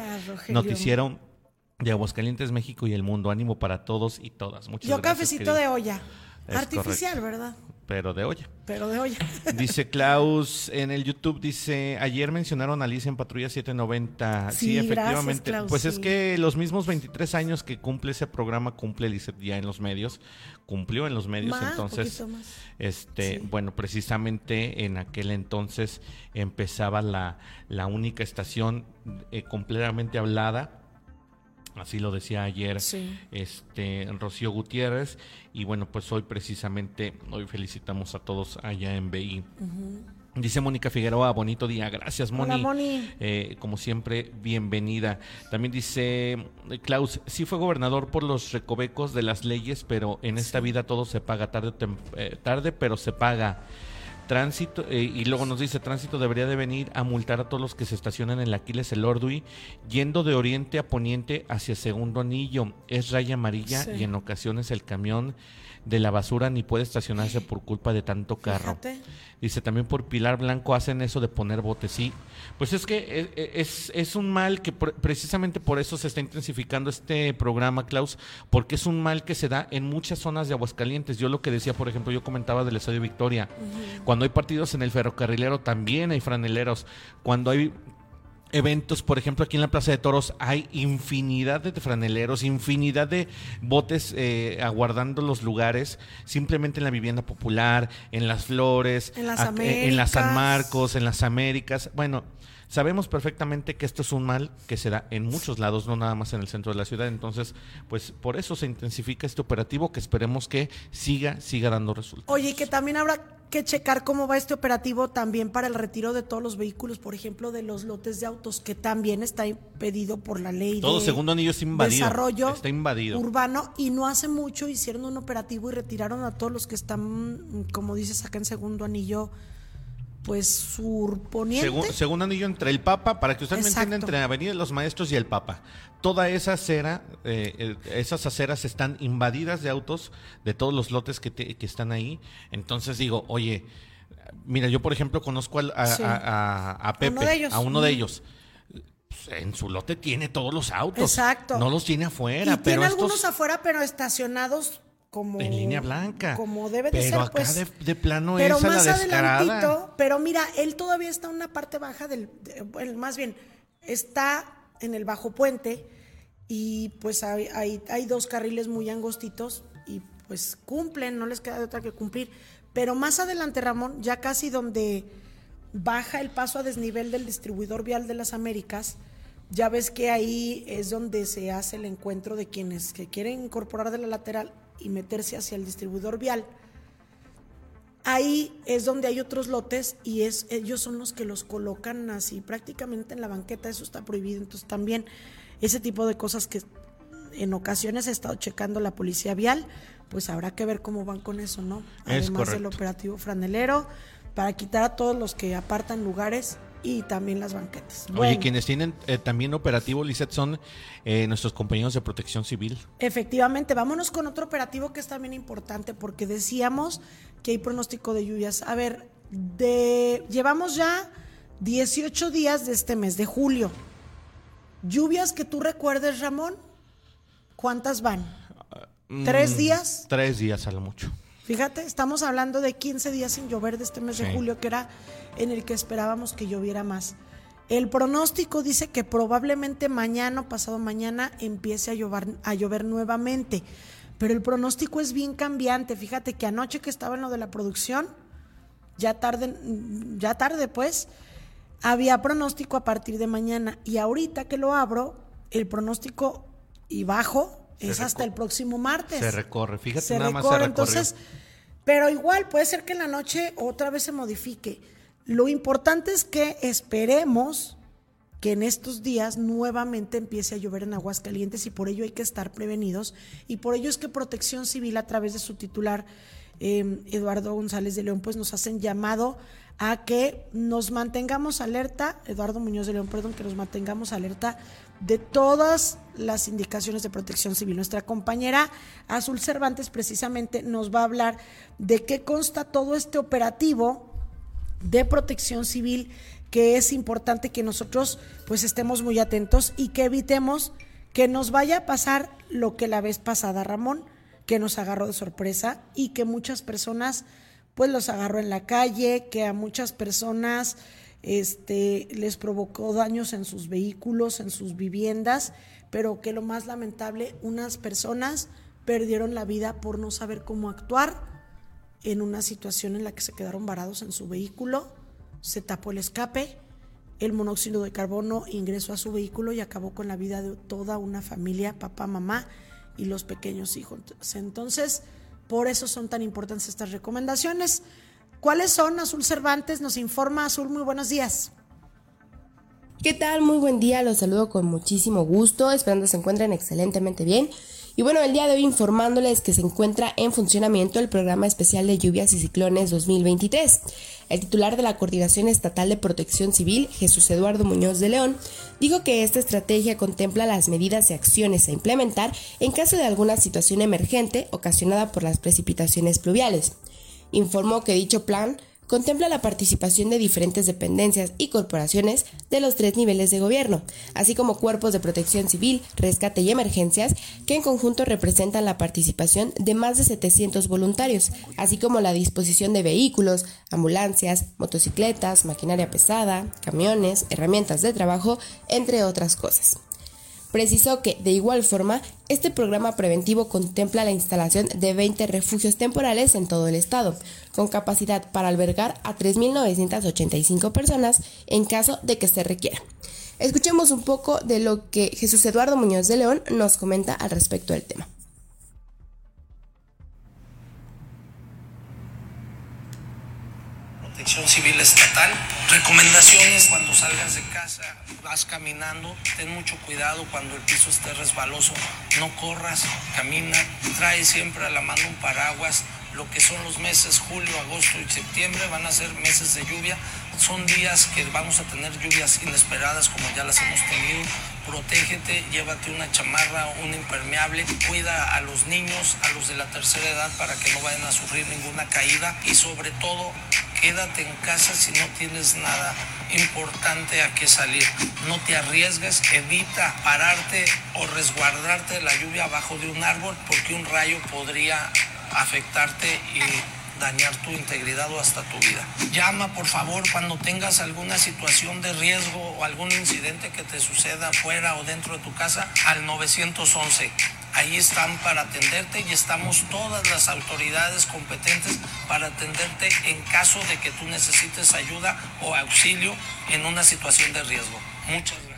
noticiero de Aguascalientes, México y el mundo. Ánimo para todos y todas. Muchas Yo cafecito de olla. Artificial, ¿verdad? Pero de olla. Pero de olla. [laughs] dice Klaus en el YouTube, dice, ayer mencionaron a Alicia en Patrulla 790. Sí, efectivamente. pues es que los mismos 23 años que cumple ese programa, cumple Alicia ya en los medios, cumplió en los medios, entonces, este, bueno, precisamente en aquel entonces empezaba la, la única estación eh, completamente hablada Así lo decía ayer este Rocío Gutiérrez. Y bueno, pues hoy precisamente, hoy felicitamos a todos allá en BI. Dice Mónica Figueroa, bonito día. Gracias, Moni. Eh, como siempre, bienvenida. También dice eh, Klaus, sí fue gobernador por los recovecos de las leyes, pero en esta vida todo se paga tarde, eh, tarde pero se paga. Tránsito, eh, y luego nos dice, tránsito debería de venir a multar a todos los que se estacionan en la Aquiles el Ordui, yendo de oriente a poniente hacia segundo anillo. Es raya amarilla y en ocasiones el camión de la basura ni puede estacionarse por culpa de tanto carro. Dice, también por Pilar Blanco hacen eso de poner botes. Sí, pues es que e, e, es, es, un mal que precisamente por eso se está intensificando este programa, Klaus, porque es un mal que se da en muchas zonas de Aguascalientes. Yo lo que decía, por ejemplo, yo comentaba del Estadio Victoria. Cuando hay partidos en el ferrocarrilero también hay franeleros. Cuando hay eventos, por ejemplo, aquí en la Plaza de Toros hay infinidad de franeleros, infinidad de botes eh, aguardando los lugares, simplemente en la vivienda popular, en las flores, en las, eh, en las San Marcos, en las Américas. Bueno, Sabemos perfectamente que esto es un mal que se da en muchos lados, no nada más en el centro de la ciudad. Entonces, pues por eso se intensifica este operativo que esperemos que siga, siga dando resultados. Oye, que también habrá que checar cómo va este operativo también para el retiro de todos los vehículos, por ejemplo, de los lotes de autos, que también está impedido por la ley Todo de segundo anillo está invadido. Desarrollo está invadido. urbano y no hace mucho hicieron un operativo y retiraron a todos los que están, como dices acá en segundo anillo, pues surponiente. Según, anillo entre el Papa, para que usted me entienda, entre Avenida de los Maestros y el Papa. Toda esa acera, eh, esas aceras están invadidas de autos de todos los lotes que, que están ahí. Entonces digo, oye, mira, yo por ejemplo conozco a, Pepe, a uno de ellos. Pues, en su lote tiene todos los autos. Exacto. No los tiene afuera. pero tiene algunos afuera, pero estacionados como en línea blanca como debe de ser acá pues, de, plano pero más la adelantito pero mira él todavía está en una parte baja del más bien está en el bajo puente y pues hay, hay, dos carriles muy angostitos y pues cumplen no les queda de otra que cumplir. Pero más adelante Ramón ya casi donde baja el paso a desnivel del distribuidor vial de las Américas ya ves que ahí es donde se hace el encuentro de quienes que quieren incorporar de la lateral y meterse hacia el distribuidor vial, ahí es donde hay otros lotes y es, ellos son los que los colocan así prácticamente en la banqueta, eso está prohibido. Entonces también ese tipo de cosas que en ocasiones ha estado checando la policía vial, pues habrá que ver cómo van con eso, ¿no? Además del operativo franelero, para quitar a todos los que apartan lugares y también las banquetas. Oye, quienes tienen eh, también operativo, Lizeth, son eh, nuestros compañeros de protección civil. Efectivamente, vámonos con otro operativo que es también importante porque decíamos que hay pronóstico de lluvias. A ver, de, llevamos ya 18 días de este mes, de julio. ¿Lluvias que tú recuerdes, Ramón? ¿Cuántas van? ¿Tres mm, días? Tres días a lo mucho. Fíjate, estamos hablando de 15 días sin llover de este mes de julio, que era en el que esperábamos que lloviera más. El pronóstico dice que probablemente mañana o pasado mañana empiece a llover, a llover nuevamente. pero el pronóstico es bien cambiante. Fíjate que anoche que estaba en lo de la producción, ya tarde, ya tarde pues, había pronóstico a partir de mañana y ahorita que lo abro, el pronóstico y bajo es hasta el próximo martes. Se recorre, fíjate nada más se recorre. Entonces, pero igual puede ser que en la noche otra vez se modifique. Lo importante es que esperemos que en estos días nuevamente empiece a llover en Aguascalientes y por ello hay que estar prevenidos y por ello es que Protección Civil a través de su titular em, Eduardo González de León pues nos hacen llamado a que nos mantengamos alerta, Eduardo Muñoz de León, perdón, que nos mantengamos alerta de todas las indicaciones de protección civil. Nuestra compañera Azul Cervantes precisamente nos va a hablar de qué consta todo este operativo de protección civil que es importante que nosotros pues estemos muy atentos y que evitemos que nos vaya a pasar lo que la vez pasada Ramón, que nos agarró de sorpresa y que muchas personas pues los agarró en la calle, que a muchas personas este, les provocó daños en sus vehículos, en sus viviendas, pero que lo más lamentable, unas personas perdieron la vida por no saber cómo actuar en una situación en la que se quedaron varados en su vehículo, se tapó el escape, el monóxido de carbono ingresó a su vehículo y acabó con la vida de toda una familia, papá, mamá y los pequeños hijos. Entonces, por eso son tan importantes estas recomendaciones. ¿Cuáles son? Azul Cervantes nos informa. Azul, muy buenos días. ¿Qué tal? Muy buen día, los saludo con muchísimo gusto, esperando se encuentren excelentemente bien. Y bueno, el día de hoy informándoles que se encuentra en funcionamiento el programa especial de lluvias y ciclones 2023. El titular de la Coordinación Estatal de Protección Civil, Jesús Eduardo Muñoz de León, dijo que esta estrategia contempla las medidas y acciones a implementar en caso de alguna situación emergente ocasionada por las precipitaciones pluviales informó que dicho plan contempla la participación de diferentes dependencias y corporaciones de los tres niveles de gobierno, así como cuerpos de protección civil, rescate y emergencias, que en conjunto representan la participación de más de 700 voluntarios, así como la disposición de vehículos, ambulancias, motocicletas, maquinaria pesada, camiones, herramientas de trabajo, entre otras cosas. Precisó que, de igual forma, este programa preventivo contempla la instalación de 20 refugios temporales en todo el estado, con capacidad para albergar a 3.985 personas en caso de que se requiera. Escuchemos un poco de lo que Jesús Eduardo Muñoz de León nos comenta al respecto del tema. Protección Civil Estatal. Recomendaciones cuando salgas de casa vas caminando, ten mucho cuidado cuando el piso esté resbaloso, no corras, camina, trae siempre a la mano un paraguas. Lo que son los meses julio, agosto y septiembre van a ser meses de lluvia. Son días que vamos a tener lluvias inesperadas como ya las hemos tenido. Protégete, llévate una chamarra, un impermeable, cuida a los niños, a los de la tercera edad para que no vayan a sufrir ninguna caída y sobre todo quédate en casa si no tienes nada importante a que salir. No te arriesgues, evita pararte o resguardarte de la lluvia abajo de un árbol porque un rayo podría afectarte y dañar tu integridad o hasta tu vida. Llama por favor cuando tengas alguna situación de riesgo o algún incidente que te suceda fuera o dentro de tu casa al 911 ahí están para atenderte y estamos todas las autoridades competentes para atenderte en caso de que tú necesites ayuda o auxilio en una situación de riesgo. Muchas gracias.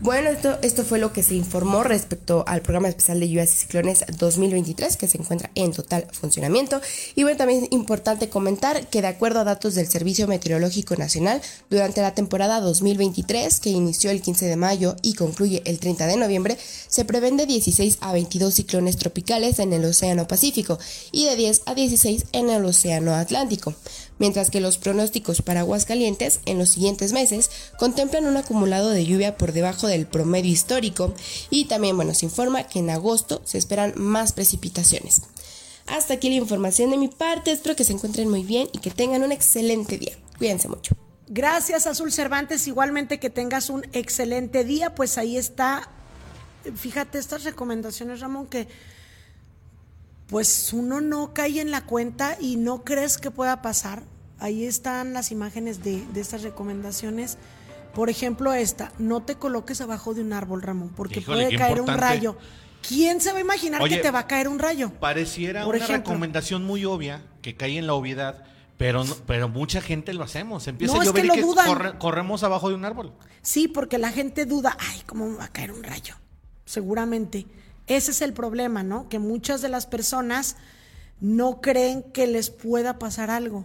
Bueno, esto, esto fue lo que se informó respecto al programa especial de lluvias y ciclones 2023 que se encuentra en total funcionamiento. Y bueno, también es importante comentar que de acuerdo a datos del Servicio Meteorológico Nacional, durante la temporada 2023 que inició el 15 de mayo y concluye el 30 de noviembre, se prevén de 16 a 22 ciclones tropicales en el Océano Pacífico y de 10 a 16 en el Océano Atlántico mientras que los pronósticos para Aguascalientes en los siguientes meses contemplan un acumulado de lluvia por debajo del promedio histórico y también bueno, se informa que en agosto se esperan más precipitaciones. Hasta aquí la información de mi parte, espero que se encuentren muy bien y que tengan un excelente día. Cuídense mucho. Gracias Azul Cervantes, igualmente que tengas un excelente día, pues ahí está, fíjate estas recomendaciones Ramón que pues uno no cae en la cuenta y no crees que pueda pasar. Ahí están las imágenes de, estas recomendaciones. Por ejemplo, esta, no te coloques abajo de un árbol, Ramón, porque puede caer un rayo. ¿Quién se va a imaginar Oye, que te va a caer un rayo? Pareciera Por una ejemplo. recomendación muy obvia que cae en la obviedad, pero no- pero mucha gente lo hacemos. Empieza No, a es llover que y lo que corre- corremos abajo de un árbol. Sí, porque la gente duda, ay, ¿cómo me va a caer un rayo? Seguramente. Ese es el problema, ¿no? Que muchas de las personas no creen que les pueda pasar algo.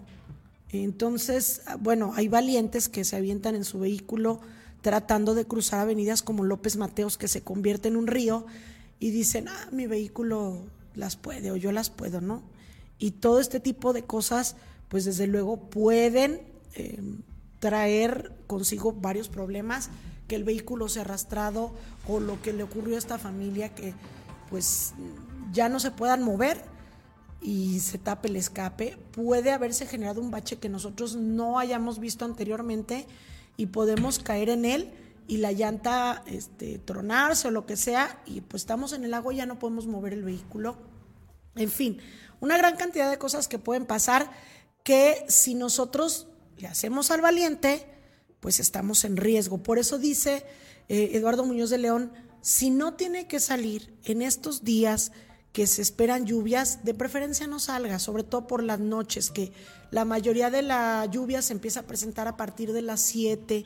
Entonces, bueno, hay valientes que se avientan en su vehículo tratando de cruzar avenidas como López Mateos, que se convierte en un río, y dicen, ah, mi vehículo las puede o yo las puedo, ¿no? Y todo este tipo de cosas, pues desde luego pueden eh, traer consigo varios problemas, que el vehículo se ha arrastrado o lo que le ocurrió a esta familia que pues ya no se puedan mover y se tape el escape, puede haberse generado un bache que nosotros no hayamos visto anteriormente y podemos caer en él y la llanta este, tronarse o lo que sea y pues estamos en el agua y ya no podemos mover el vehículo. En fin, una gran cantidad de cosas que pueden pasar que si nosotros le hacemos al valiente, pues estamos en riesgo. Por eso dice eh, Eduardo Muñoz de León, si no tiene que salir en estos días que se esperan lluvias, de preferencia no salga, sobre todo por las noches, que la mayoría de la lluvia se empieza a presentar a partir de las 7,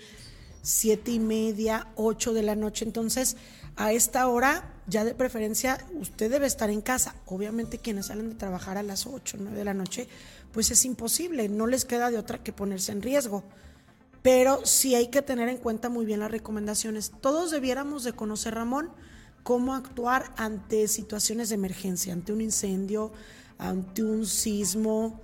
siete y media, 8 de la noche. Entonces, a esta hora, ya de preferencia, usted debe estar en casa. Obviamente, quienes salen de trabajar a las 8, 9 de la noche, pues es imposible, no les queda de otra que ponerse en riesgo. Pero sí hay que tener en cuenta muy bien las recomendaciones. Todos debiéramos de conocer, Ramón, cómo actuar ante situaciones de emergencia, ante un incendio, ante un sismo,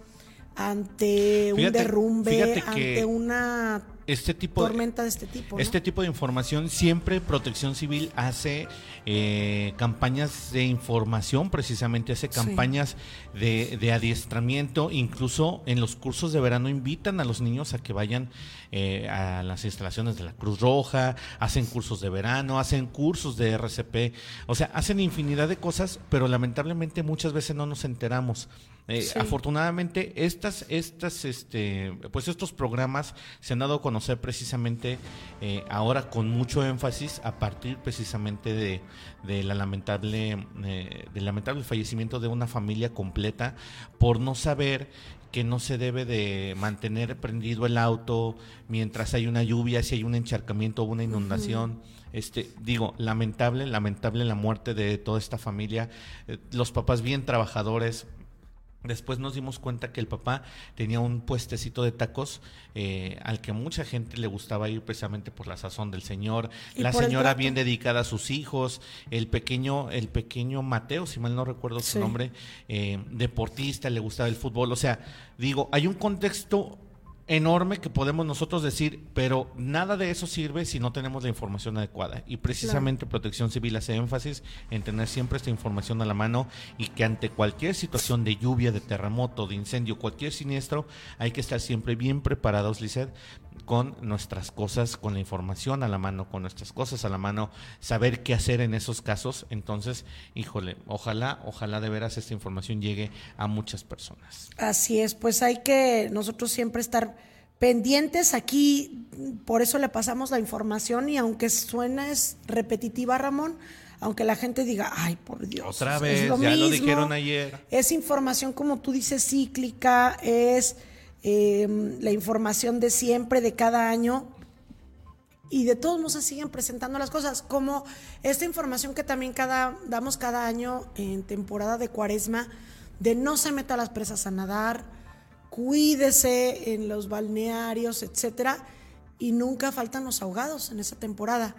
ante un derrumbe, ante una Este tipo tormenta de este tipo. ¿no? Este tipo de información siempre Protección Civil hace eh, campañas de información, precisamente hace Sí. campañas de, de adiestramiento, incluso en los cursos de verano invitan a los niños a que vayan eh, a las instalaciones de la Cruz Roja, hacen cursos de verano, hacen cursos de RCP, o sea, hacen infinidad de cosas, pero lamentablemente muchas veces no nos enteramos. Eh, Sí. Afortunadamente, estas, estas, este, pues estos programas se han dado a conocer precisamente eh, ahora con mucho énfasis a partir precisamente de, de la lamentable, eh, del lamentable fallecimiento de una familia completa por no saber que no se debe de mantener prendido el auto mientras hay una lluvia, si hay un encharcamiento o una inundación. Este, digo, lamentable, lamentable la muerte de toda esta familia. Eh, los papás bien trabajadores, Después nos dimos cuenta que el papá tenía un puestecito de tacos eh, al que mucha gente le gustaba ir precisamente por la sazón del señor, la señora bien dedicada a sus hijos, el pequeño, el pequeño Mateo, si mal no recuerdo su nombre, eh, deportista, le gustaba el fútbol. O sea, digo, hay un contexto enorme que podemos nosotros decir, pero nada de eso sirve si no tenemos la información adecuada. Y precisamente Protección Civil hace énfasis en tener siempre esta información a la mano y que ante cualquier situación de lluvia, de terremoto, de incendio, cualquier siniestro, hay que estar siempre bien preparados, Lizeth, con nuestras cosas, con la información a la mano, con nuestras cosas a la mano, saber qué hacer en esos casos. Entonces, híjole, ojalá, ojalá de veras esta información llegue a muchas personas. Así es, pues hay que nosotros siempre estar pendientes aquí, por eso le pasamos la información y aunque suena es repetitiva, Ramón, aunque la gente diga, ay, por Dios. Otra es vez, ya lo mismo". dijeron ayer. Es información, como tú dices, cíclica, es eh, la información de siempre, de cada año, y de todos modos se siguen presentando las cosas, como esta información que también cada, damos cada año en temporada de cuaresma, de no se meta a las presas a nadar, cuídese en los balnearios, etcétera, y nunca faltan los ahogados en esa temporada.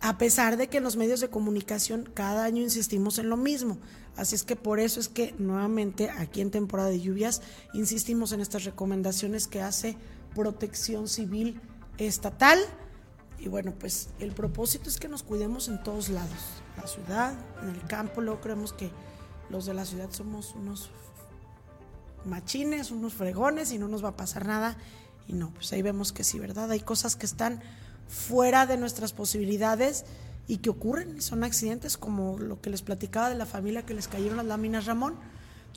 A pesar de que en los medios de comunicación cada año insistimos en lo mismo. Así es que por eso es que nuevamente aquí en temporada de lluvias insistimos en estas recomendaciones que hace Protección Civil Estatal. Y bueno, pues el propósito es que nos cuidemos en todos lados. La ciudad, en el campo, luego creemos que los de la ciudad somos unos machines, unos fregones y no nos va a pasar nada. Y no, pues ahí vemos que sí, ¿verdad? Hay cosas que están fuera de nuestras posibilidades y que ocurren, y son accidentes como lo que les platicaba de la familia que les cayeron las láminas Ramón.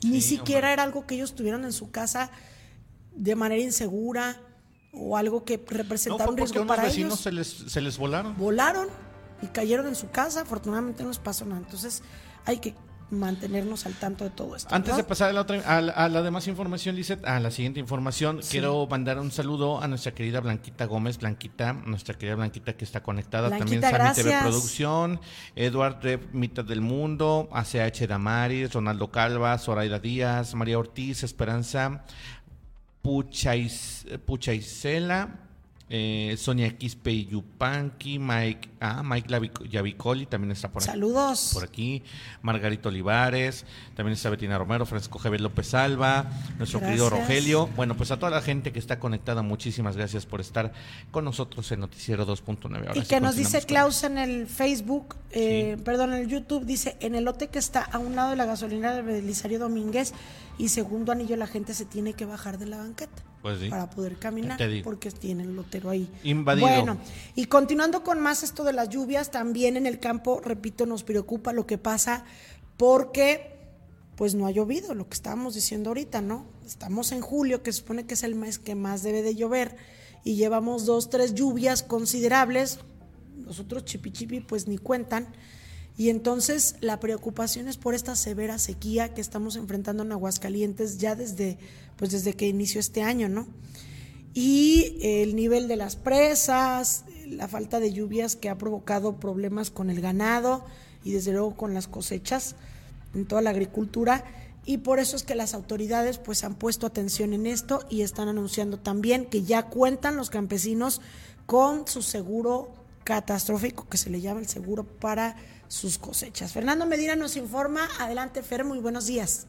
Ni Sí, siquiera hombre. era algo que ellos tuvieran en su casa de manera insegura o algo que representaba un riesgo para vecinos ellos. se les, se les volaron. Volaron y cayeron en su casa, afortunadamente no les pasó nada. Entonces hay que mantenernos al tanto de todo esto. Antes ¿no? de pasar a la, otra, a, la, a la demás información, Lizeth, a la siguiente información, quiero mandar un saludo a nuestra querida Blanquita Gómez, Blanquita, nuestra querida Blanquita que está conectada, Blanquita, también Sami TV. Producción, Eduard Rep, Mitad del Mundo, ACH Damaris, Ronaldo Calva, Zoraida Díaz, María Ortiz, Esperanza, Puchais, Puchaisela, eh, Sonia Quispe y Yupanqui, Mike, ah, Mike Yavicoli también está por aquí Saludos. por aquí, Margarito Olivares, también está Betina Romero, Francisco Javier López Alba, nuestro querido. Rogelio. Bueno, pues a toda la gente que está conectada, muchísimas gracias por estar con nosotros en Noticiero 2.9. Ahora Y sí que nos dice Klaus en el Facebook, eh, perdón, en el YouTube, dice, en el lote que está a un lado de la gasolinera de Belisario Domínguez y segundo anillo la gente se tiene que bajar de la banqueta Pues sí. para poder caminar porque tiene el lotero ahí. Invadido. Bueno, y continuando con más esto de las lluvias, también en el campo, repito, nos preocupa lo que pasa porque pues no ha llovido, lo que estábamos diciendo ahorita, ¿no? Estamos en julio, que se supone que es el mes que más debe de llover, y llevamos dos, tres lluvias considerables, los otros chipi chipi pues ni cuentan, y entonces la preocupación es por esta severa sequía que estamos enfrentando en Aguascalientes ya desde, pues desde que inició este año, ¿no? y el nivel de las presas, la falta de lluvias que ha provocado problemas con el ganado y desde luego con las cosechas en toda la agricultura y por eso es que las autoridades pues han puesto atención en esto y están anunciando también que ya cuentan los campesinos con su seguro catastrófico que se le llama el seguro para sus cosechas. Fernando Medina nos informa. Adelante, Fer, muy buenos días.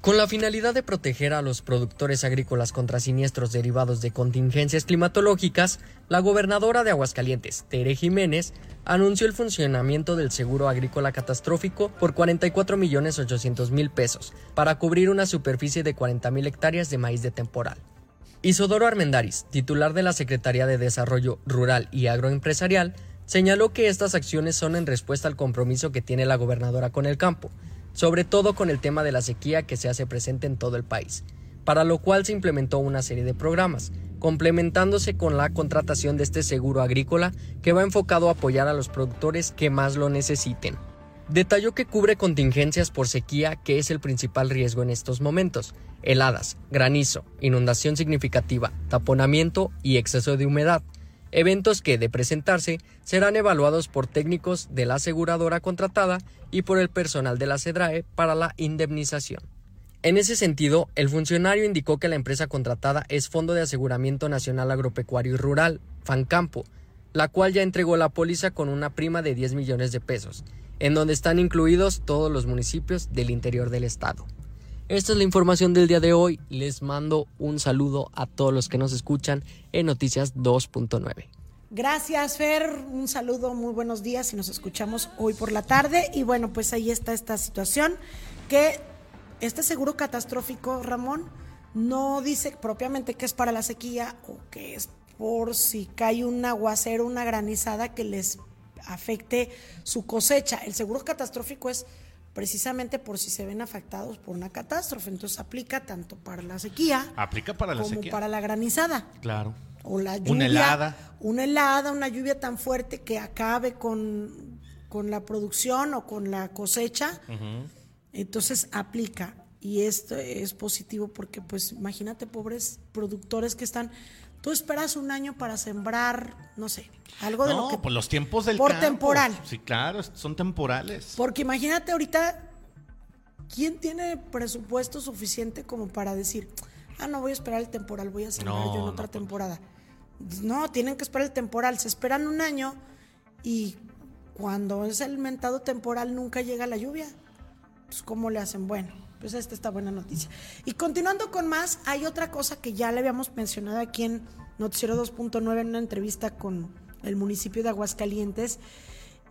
Con la finalidad de proteger a los productores agrícolas contra siniestros derivados de contingencias climatológicas, la gobernadora de Aguascalientes, Tere Jiménez, anunció el funcionamiento del seguro agrícola catastrófico por 44 millones 800 mil pesos para cubrir una superficie de 40 mil hectáreas de maíz de temporal. Isodoro Armendaris, titular de la Secretaría de Desarrollo Rural y Agroempresarial, señaló que estas acciones son en respuesta al compromiso que tiene la gobernadora con el campo, sobre todo con el tema de la sequía que se hace presente en todo el país, para lo cual se implementó una serie de programas, complementándose con la contratación de este seguro agrícola que va enfocado a apoyar a los productores que más lo necesiten. Detalló que cubre contingencias por sequía, que es el principal riesgo en estos momentos, heladas, granizo, inundación significativa, taponamiento y exceso de humedad, eventos que, de presentarse, serán evaluados por técnicos de la aseguradora contratada y por el personal de la CEDRAE para la indemnización. En ese sentido, el funcionario indicó que la empresa contratada es Fondo de Aseguramiento Nacional Agropecuario y Rural, FANCAMPO, la cual ya entregó la póliza con una prima de 10 millones de pesos, en donde están incluidos todos los municipios del interior del estado. Esta es la información del día de hoy. Les mando un saludo a todos los que nos escuchan en Noticias 2.9. Gracias, Fer. Un saludo, muy buenos días y nos escuchamos hoy por la tarde. Y bueno, pues ahí está esta situación que este seguro catastrófico, Ramón, no dice propiamente que es para la sequía o que es por si cae un aguacero, una granizada que les afecte su cosecha. El seguro catastrófico es precisamente por si se ven afectados por una catástrofe. Entonces aplica tanto para la sequía Aplica para la como sequía. para la granizada Claro. o la lluvia, Una helada. una helada, una lluvia tan fuerte que acabe con, con la producción o con la cosecha, entonces aplica. Y esto es positivo porque, pues, imagínate, pobres productores que están. Tú esperas un año para sembrar, no sé, algo de No, lo que. por los tiempos del Por campo. temporal. Sí, claro, son temporales. Porque imagínate ahorita, ¿quién tiene presupuesto suficiente como para decir, ah, no voy a esperar el temporal, voy a sembrar No, yo en otra pues. temporada? No, tienen que esperar el temporal, se esperan un año y cuando es el mentado temporal nunca llega la lluvia. Pues, ¿cómo le hacen? Bueno, pues esta está buena noticia. Y continuando con más, hay otra cosa que ya le habíamos mencionado aquí en Noticiero 2.9 en una entrevista con el municipio de Aguascalientes,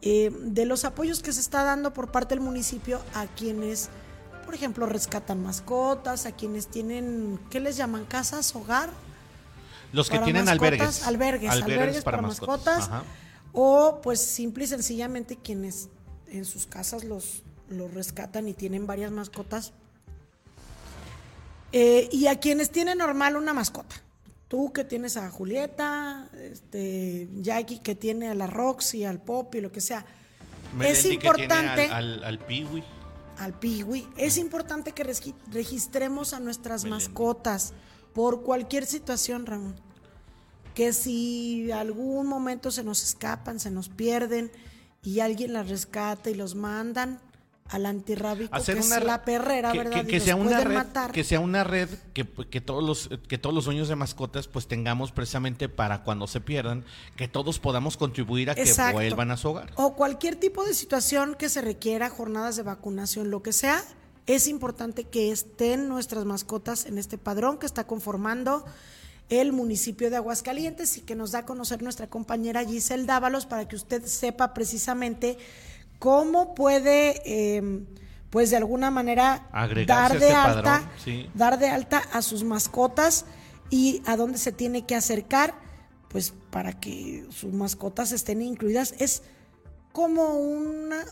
eh, de los apoyos que se está dando por parte del municipio a quienes, por ejemplo, rescatan mascotas, a quienes tienen, ¿qué les llaman? ¿Casas, hogar? Los que tienen mascotas, albergues. Albergues, albergues, para, mascotas. Ajá. O pues simple y sencillamente quienes en sus casas los, los rescatan y tienen varias mascotas. Eh, y a quienes tienen normal una mascota. Tú que tienes a Julieta, este, Jackie que tiene a la Roxy, al Pop y lo que sea. es importante. al, al, Piwi. Al Piwi. Es importante que registremos a nuestras mascotas por cualquier situación, Ramón. Que si algún momento se nos escapan, se nos pierden y alguien las rescata y los mandan, al antirrábico, Hacer que una, es la perrera, ¿verdad? Que, sea una red, que sea una red que, que, todos los que todos los dueños de mascotas pues tengamos precisamente para cuando se pierdan, que todos podamos contribuir a que vuelvan a su hogar. O cualquier tipo de situación que se requiera, jornadas de vacunación, lo que sea, es importante que estén nuestras mascotas en este padrón que está conformando el municipio de Aguascalientes y que nos da a conocer nuestra compañera Giselle Dávalos para que usted sepa precisamente cómo puede, em, pues de alguna manera, dar de, este alta, dar de alta a sus mascotas y a dónde se tiene que acercar, pues para que sus mascotas estén incluidas. Es como una,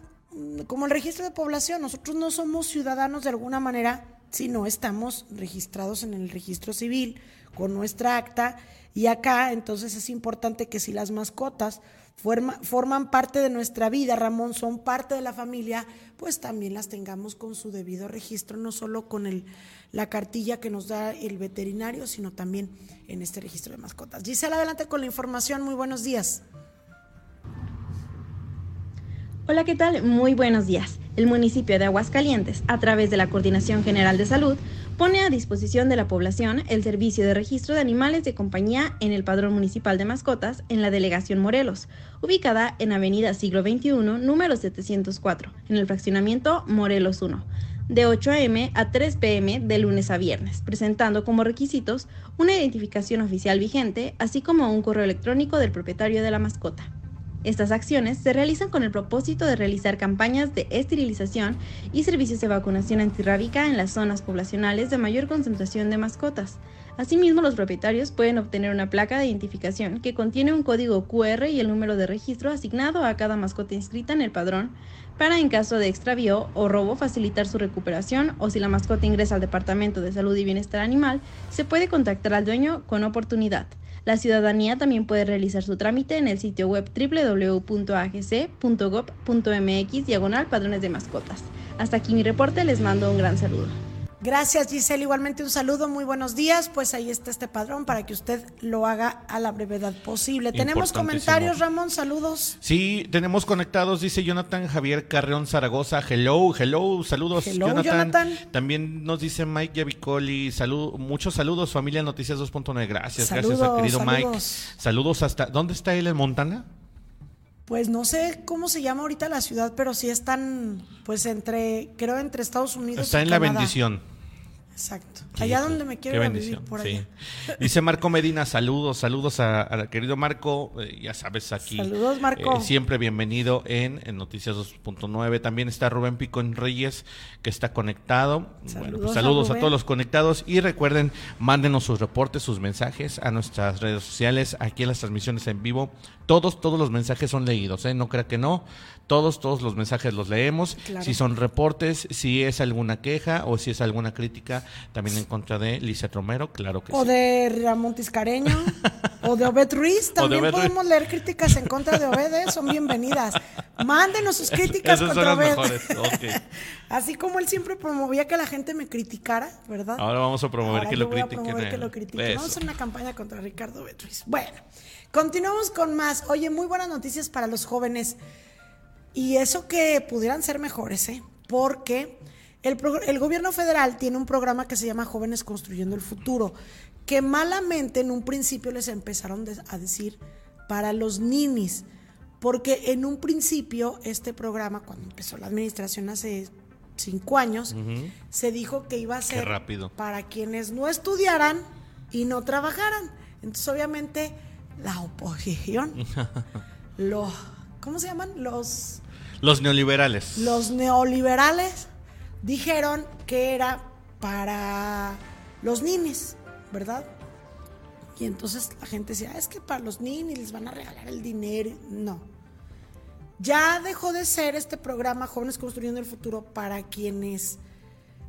como el registro de población. Nosotros no somos ciudadanos de alguna manera si no estamos registrados en el registro civil con nuestra acta y acá entonces es importante que si las mascotas forman parte de nuestra vida, Ramón, son parte de la familia, pues también las tengamos con su debido registro, no solo con el, la cartilla que nos da el veterinario, sino también en este registro de mascotas. Gisela, adelante con la información. Muy buenos días. Hola, ¿qué tal? Muy buenos días. El municipio de Aguascalientes, a través de la Coordinación General de Salud, pone a disposición de la población el servicio de registro de animales de compañía en el Padrón Municipal de Mascotas en la Delegación Morelos, ubicada en Avenida Siglo XXI, número 704, en el fraccionamiento Morelos 1, de 8 a.m. a 3 p.m. de lunes a viernes, presentando como requisitos una identificación oficial vigente, así como un correo electrónico del propietario de la mascota. Estas acciones se realizan con el propósito de realizar campañas de esterilización y servicios de vacunación antirrábica en las zonas poblacionales de mayor concentración de mascotas. Asimismo, los propietarios pueden obtener una placa de identificación que contiene un código QR y el número de registro asignado a cada mascota inscrita en el padrón para en caso de extravío o robo facilitar su recuperación o si la mascota ingresa al Departamento de Salud y Bienestar Animal, se puede contactar al dueño con oportunidad. La ciudadanía también puede realizar su trámite en el sitio web www.agc.gov.mx diagonal padrones de mascotas. Hasta aquí mi reporte, les mando un gran saludo. Gracias Giselle, igualmente un saludo, muy buenos días. Pues ahí está este padrón para que usted lo haga a la brevedad posible. Tenemos comentarios, Ramón, saludos. Sí, tenemos conectados, dice Jonathan Javier Carreón Zaragoza. Hello, hello, saludos Jonathan. También nos dice Mike Yavicoli, salud, muchos saludos, familia Noticias 2.9. Gracias, gracias querido Mike. Saludos hasta, ¿dónde está él en Montana? Pues no sé cómo se llama ahorita la ciudad, pero sí están, pues entre, creo entre Estados Unidos. Está en la bendición. Exacto. Allá donde me quiero vivir, por allá. [laughs] Dice Marco Medina, saludos, saludos a, querido Marco, eh, ya sabes aquí. Saludos Marco. Eh, siempre bienvenido en, Noticias 2.9. También está Rubén Picón Reyes, que está conectado. Saludos, pues saludos a, todos los conectados y recuerden, mándenos sus reportes, sus mensajes a nuestras redes sociales, aquí en las transmisiones en vivo. Todos, todos los mensajes son leídos, ¿eh? no crea que no. Todos, todos los mensajes los leemos. Si son reportes, si es alguna queja o si es alguna crítica, también en contra de Lizeth Romero, claro que o sí. O de Ramón Tiscareño, o de Obed Ruiz. [laughs] También podemos leer críticas en contra de Obed, ¿eh? son bienvenidas. Mándenos sus [laughs] críticas contra Obed. [laughs] Así como él siempre promovía que la gente me criticara, ¿verdad? Ahora vamos a promover que, lo critiquen, que lo critiquen. Vamos a hacer una campaña contra Ricardo Obed Ruiz. Bueno, continuamos con más. Oye, muy buenas noticias para los jóvenes. Y eso que pudieran ser mejores, ¿eh? Porque el, el, gobierno federal tiene un programa que se llama Jóvenes Construyendo el Futuro, que malamente en un principio les empezaron a decir para los ninis, porque en un principio este programa, cuando empezó la administración hace cinco años, se dijo que iba a ser para quienes no estudiaran y no trabajaran. Entonces, obviamente, la oposición, [laughs] los, ¿cómo se llaman? Los los neoliberales. Los neoliberales dijeron que era para los ninis, ¿verdad? Y entonces la gente decía, es que para los ninis les van a regalar el dinero. No. Ya dejó de ser este programa Jóvenes Construyendo el Futuro para quienes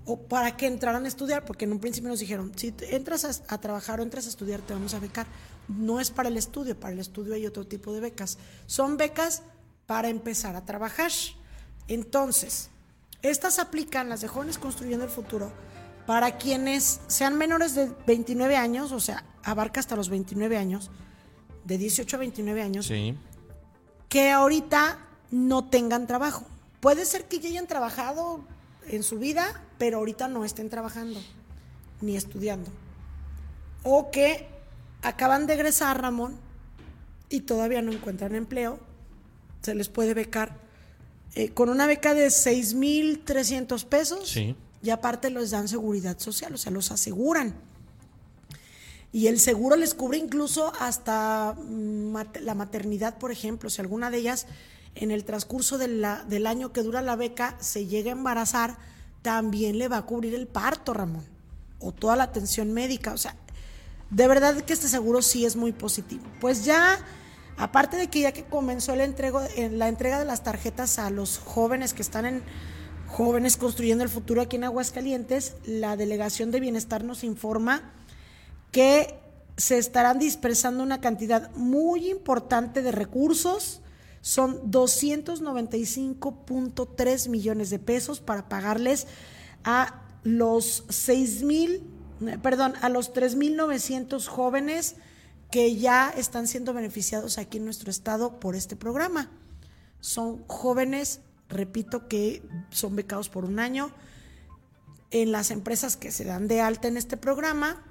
o para que entraran a estudiar, porque en un principio nos dijeron, si entras a, a, trabajar o entras a estudiar, te vamos a becar. No es para el estudio, para el estudio hay otro tipo de becas. Son becas para empezar a trabajar. Entonces, estas aplican, las de jóvenes construyendo el futuro, para quienes sean menores de 29 años, o sea, abarca hasta los 29 años, de 18 a 29 años, Sí. que ahorita no tengan trabajo. Puede ser que ya hayan trabajado en su vida, pero ahorita no estén trabajando ni estudiando. O que acaban de egresar, Ramón, y todavía no encuentran empleo. Se les puede becar eh, con una beca de 6.300 pesos. Sí. Y aparte les dan seguridad social, o sea, los aseguran. Y el seguro les cubre incluso hasta mm, la maternidad, por ejemplo. Si alguna de ellas en el transcurso de la- del año que dura la beca se llega a embarazar, también le va a cubrir el parto, Ramón. O toda la atención médica. O sea, de verdad que este seguro sí es muy positivo. Pues ya, aparte de que ya que comenzó el entrego, en la entrega de las tarjetas a los jóvenes que están en Jóvenes Construyendo el Futuro aquí en Aguascalientes, la Delegación de Bienestar nos informa que se estarán dispersando una cantidad muy importante de recursos. Son 295.3 millones de pesos para pagarles a los 6 mil, perdón, a los 3.900 jóvenes que ya están siendo beneficiados aquí en nuestro estado por este programa. Son jóvenes, repito, que son becados por un año en las empresas que se dan de alta en este programa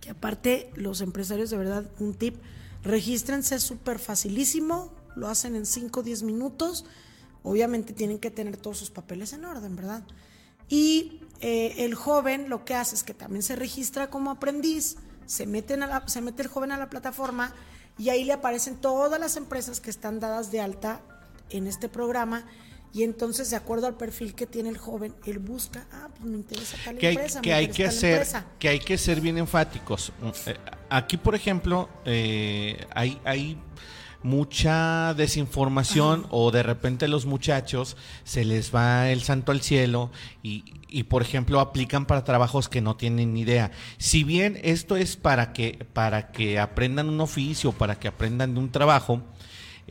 que aparte los empresarios de verdad, un tip, regístrense súper facilísimo, lo hacen en 5 o 10 minutos, obviamente tienen que tener todos sus papeles en orden, ¿verdad? Y eh, el joven lo que hace es que también se registra como aprendiz, se, meten a la- se mete el joven a la plataforma y ahí le aparecen todas las empresas que están dadas de alta en este programa. Y entonces, de acuerdo al perfil que tiene el joven, él busca, ah, pues me interesa tal que hay, empresa, que me hay que hacer empresa. que hay que ser bien enfáticos Mm, eh, aquí por ejemplo eh, hay hay mucha desinformación o de repente los muchachos se les va el santo al cielo y, y, por ejemplo aplican para trabajos que no tienen ni idea si bien esto es para que para que aprendan un oficio para que aprendan de un trabajo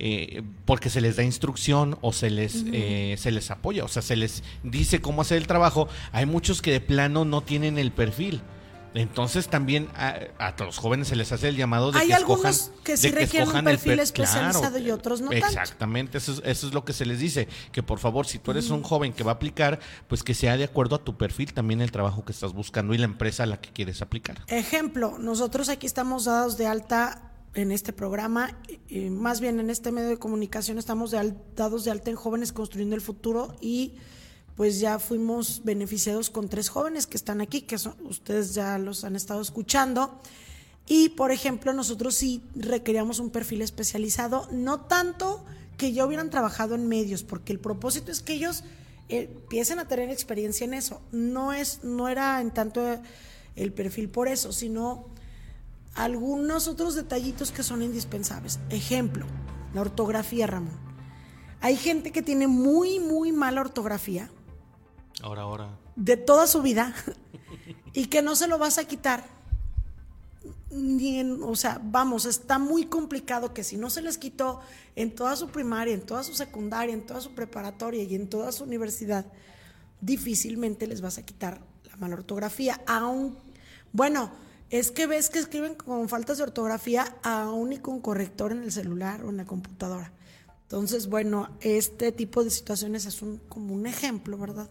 eh, porque se les da instrucción o se les eh, se les apoya, o sea, se les dice cómo hacer el trabajo. Hay muchos que de plano no tienen el perfil. Entonces también a, a los jóvenes se les hace el llamado de Hay que escojan, algunos que sí requieren un perfil per- especializado y otros no tanto. Exactamente, eso es, eso es lo que se les dice, que por favor, si tú eres un joven que va a aplicar, pues que sea de acuerdo a tu perfil también el trabajo que estás buscando y la empresa a la que quieres aplicar. Ejemplo, nosotros aquí estamos dados de alta en este programa, y- y más bien en este medio de comunicación estamos de al- dados de alta en Jóvenes Construyendo el Futuro y pues ya fuimos beneficiados con tres jóvenes que están aquí, que ustedes ya los han estado escuchando. Y, por ejemplo, nosotros sí requeríamos un perfil especializado, no tanto que ya hubieran trabajado en medios, porque el propósito es que ellos eh, empiecen a tener experiencia en eso. No, es, no era en tanto el perfil por eso, sino algunos otros detallitos que son indispensables. Ejemplo, la ortografía, Ramón. Hay gente que tiene muy, muy mala ortografía Ahora, ahora. de toda su vida y que no se lo vas a quitar. Ni en- o sea, vamos, está muy complicado que si no se les quitó en toda su primaria, en toda su secundaria, en toda su preparatoria y en toda su universidad, difícilmente les vas a quitar la mala ortografía. Aún, bueno, es que ves que escriben con faltas de ortografía aún y con corrector en el celular o en la computadora. Entonces, bueno, este tipo de situaciones es un, como un ejemplo, ¿verdad?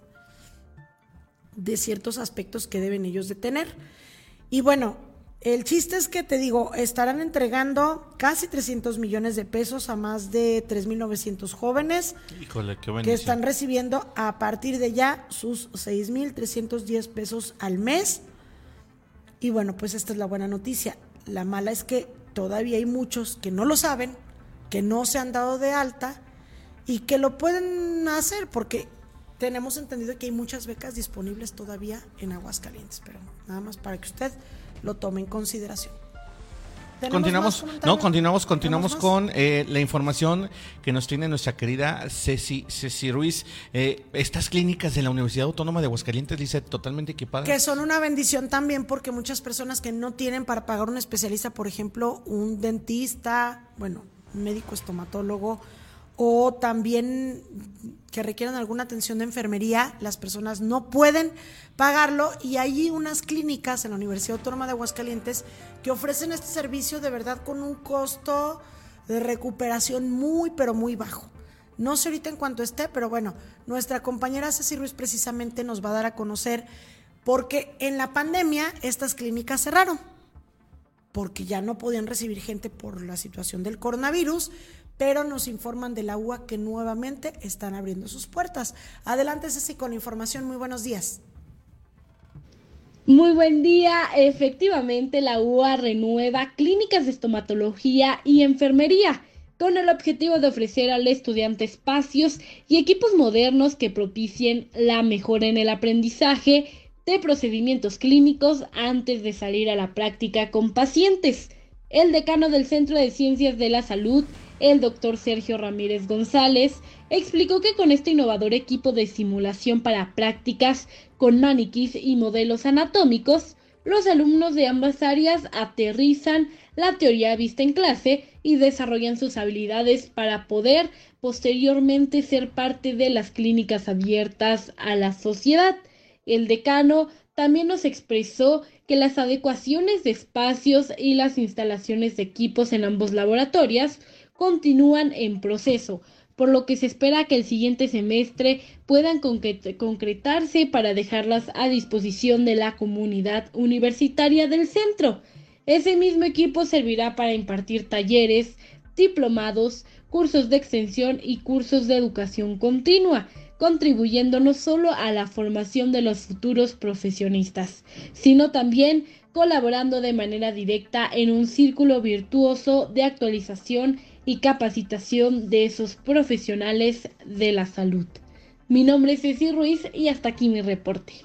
De ciertos aspectos que deben ellos de tener. Y bueno, el chiste es que te digo, estarán entregando casi 300 millones de pesos a más de 3.900 jóvenes Híjole, qué que están recibiendo a partir de ya sus 6.310 pesos al mes. Y bueno, pues esta es la buena noticia. La mala es que todavía hay muchos que no lo saben, que no se han dado de alta y que lo pueden hacer porque tenemos entendido que hay muchas becas disponibles todavía en Aguascalientes, pero nada más para que usted lo tome en consideración. Continuamos, no, continuamos, continuamos con eh, la información que nos tiene nuestra querida Ceci, Ceci Ruiz. Eh, estas clínicas de la Universidad Autónoma de Aguascalientes, dice, totalmente equipadas. Que son una bendición también porque muchas personas que no tienen para pagar un especialista, por ejemplo, un dentista, bueno, un médico estomatólogo, o también que requieran alguna atención de enfermería, las personas no pueden pagarlo y hay unas clínicas en la Universidad Autónoma de Aguascalientes que ofrecen este servicio de verdad con un costo de recuperación muy pero muy bajo. No sé ahorita en cuanto esté, pero bueno, nuestra compañera Ceci Ruiz precisamente nos va a dar a conocer porque en la pandemia estas clínicas cerraron porque ya no podían recibir gente por la situación del coronavirus, pero nos informan de la UA que nuevamente están abriendo sus puertas. Adelante, Ceci, con la información. Muy buenos días. Muy buen día. Efectivamente, la UA renueva clínicas de estomatología y enfermería con el objetivo de ofrecer al estudiante espacios y equipos modernos que propicien la mejora en el aprendizaje de procedimientos clínicos antes de salir a la práctica con pacientes. El decano del Centro de Ciencias de la Salud, el doctor Sergio Ramírez González, explicó que con este innovador equipo de simulación para prácticas con maniquís y modelos anatómicos, los alumnos de ambas áreas aterrizan la teoría vista en clase y desarrollan sus habilidades para poder posteriormente ser parte de las clínicas abiertas a la sociedad. El decano también nos expresó que las adecuaciones de espacios y las instalaciones de equipos en ambos laboratorios continúan en proceso, por lo que se espera que el siguiente semestre puedan concretarse para dejarlas a disposición de la comunidad universitaria del centro. Ese mismo equipo servirá para impartir talleres, diplomados, cursos de extensión y cursos de educación continua contribuyendo no solo a la formación de los futuros profesionistas, sino también colaborando de manera directa en un círculo virtuoso de actualización y capacitación de esos profesionales de la salud. Mi nombre es Ceci Ruiz y hasta aquí mi reporte.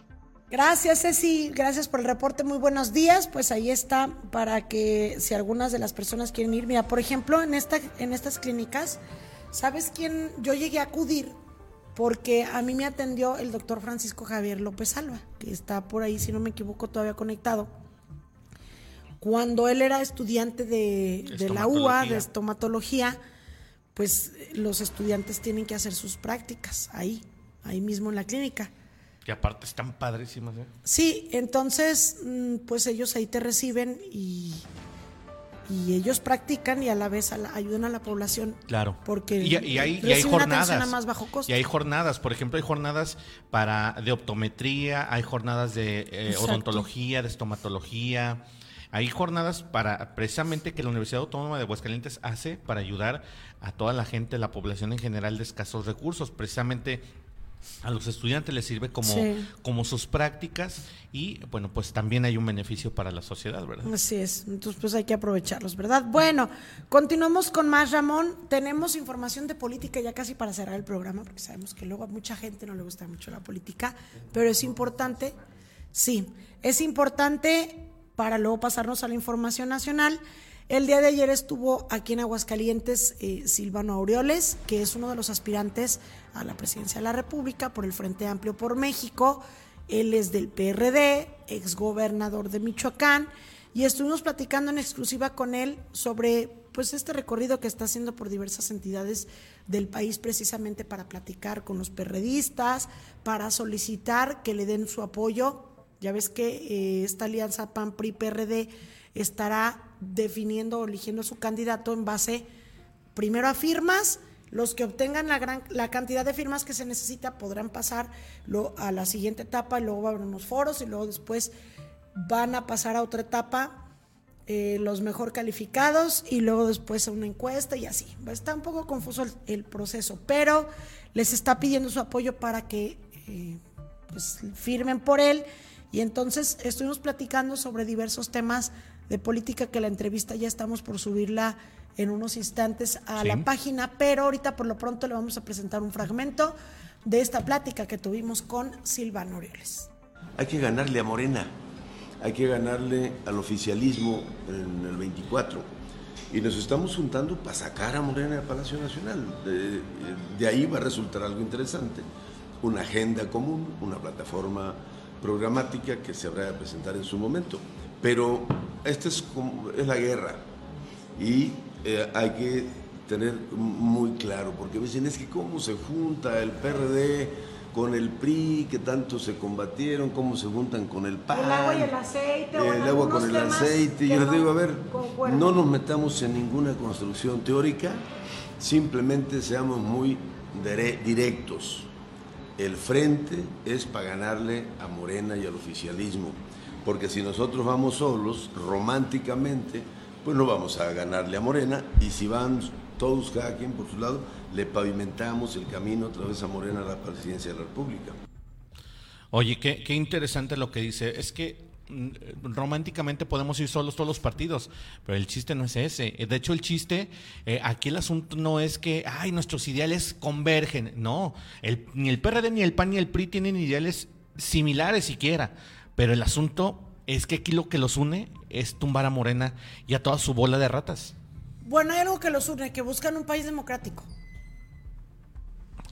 Gracias, Ceci. Gracias por el reporte. Muy buenos días. Pues ahí está para que si algunas de las personas quieren ir, mira, por ejemplo, en esta en estas clínicas, ¿sabes quién? Yo llegué a acudir porque a mí me atendió el doctor Francisco Javier López Alba, que está por ahí, si no me equivoco, todavía conectado. Cuando él era estudiante de, la UA, de estomatología, pues los estudiantes tienen que hacer sus prácticas ahí, ahí mismo en la clínica. Que aparte están padrísimas, ¿eh? Sí, entonces, mm, pues ellos ahí te reciben y y ellos practican y a la vez ayudan a la población. Claro. Porque y, hay, y hay jornadas. Más bajo costo. Y hay jornadas, por ejemplo, hay jornadas para de optometría, hay jornadas de eh, odontología, de estomatología. Hay jornadas para precisamente que la Universidad Autónoma de Aguascalientes hace para ayudar a toda la gente, la población en general de escasos recursos, precisamente a los estudiantes les sirve como, como sus prácticas y bueno, pues también hay un beneficio para la sociedad, ¿verdad? Así es, entonces pues hay que aprovecharlos, ¿verdad? Bueno, continuamos con más, Ramón. Tenemos información de política ya casi para cerrar el programa, porque sabemos que luego a mucha gente no le gusta mucho la política, pero es importante, sí, es importante para luego pasarnos a la información nacional. El día de ayer estuvo aquí en Aguascalientes eh, Silvano Aureoles, que es uno de los aspirantes a la presidencia de la República por el Frente Amplio por México. Él es del PRD, exgobernador de Michoacán, y estuvimos platicando en exclusiva con él sobre pues este recorrido que está haciendo por diversas entidades del país precisamente para platicar con los perredistas, para solicitar que le den su apoyo. Ya ves que eh, esta alianza PAN-PRI-PRD estará definiendo o eligiendo su candidato en base primero a firmas, los que obtengan la, gran, la cantidad de firmas que se necesita podrán pasar a la siguiente etapa y luego va a haber unos foros y luego después van a pasar a otra etapa eh, los mejor calificados y luego después a una encuesta y así. Está un poco confuso el, proceso, pero les está pidiendo su apoyo para que eh, pues, firmen por él. Y entonces estuvimos platicando sobre diversos temas de política que la entrevista ya estamos por subirla en unos instantes a la página, pero ahorita por lo pronto le vamos a presentar un fragmento de esta plática que tuvimos con Silvano Orioles. Hay que ganarle a Morena. hay que ganarle al oficialismo en el 24. Y nos estamos juntando para sacar a Morena del Palacio Nacional. De, de ahí va a resultar algo interesante. Una agenda común, una plataforma programática que se habrá de presentar en su momento. Pero esta es, como, es la guerra y eh, hay que tener muy claro, porque me dicen, es que cómo se junta el PRD con el PRI, que tanto se combatieron, cómo se juntan con el PAN. El agua y el aceite. El agua con el aceite. Yo les digo, a ver, no nos metamos en ninguna construcción teórica, simplemente seamos muy directos. El frente es para ganarle a Morena y al oficialismo, porque si nosotros vamos solos, románticamente, pues no vamos a ganarle a Morena, y si van todos, cada quien por su lado, le pavimentamos el camino a través a Morena a la presidencia de la República. Oye, qué, qué interesante lo que dice. Es que románticamente podemos ir solos todos los partidos, pero el chiste no es ese. De hecho, el chiste, eh, aquí el asunto no es que, ay, nuestros ideales convergen. No, ni el PRD, ni el PAN, ni el PRI tienen ideales similares siquiera. Pero el asunto es que aquí lo que los une es tumbar a Morena y a toda su bola de ratas. Bueno, hay algo que los une, que buscan un país democrático.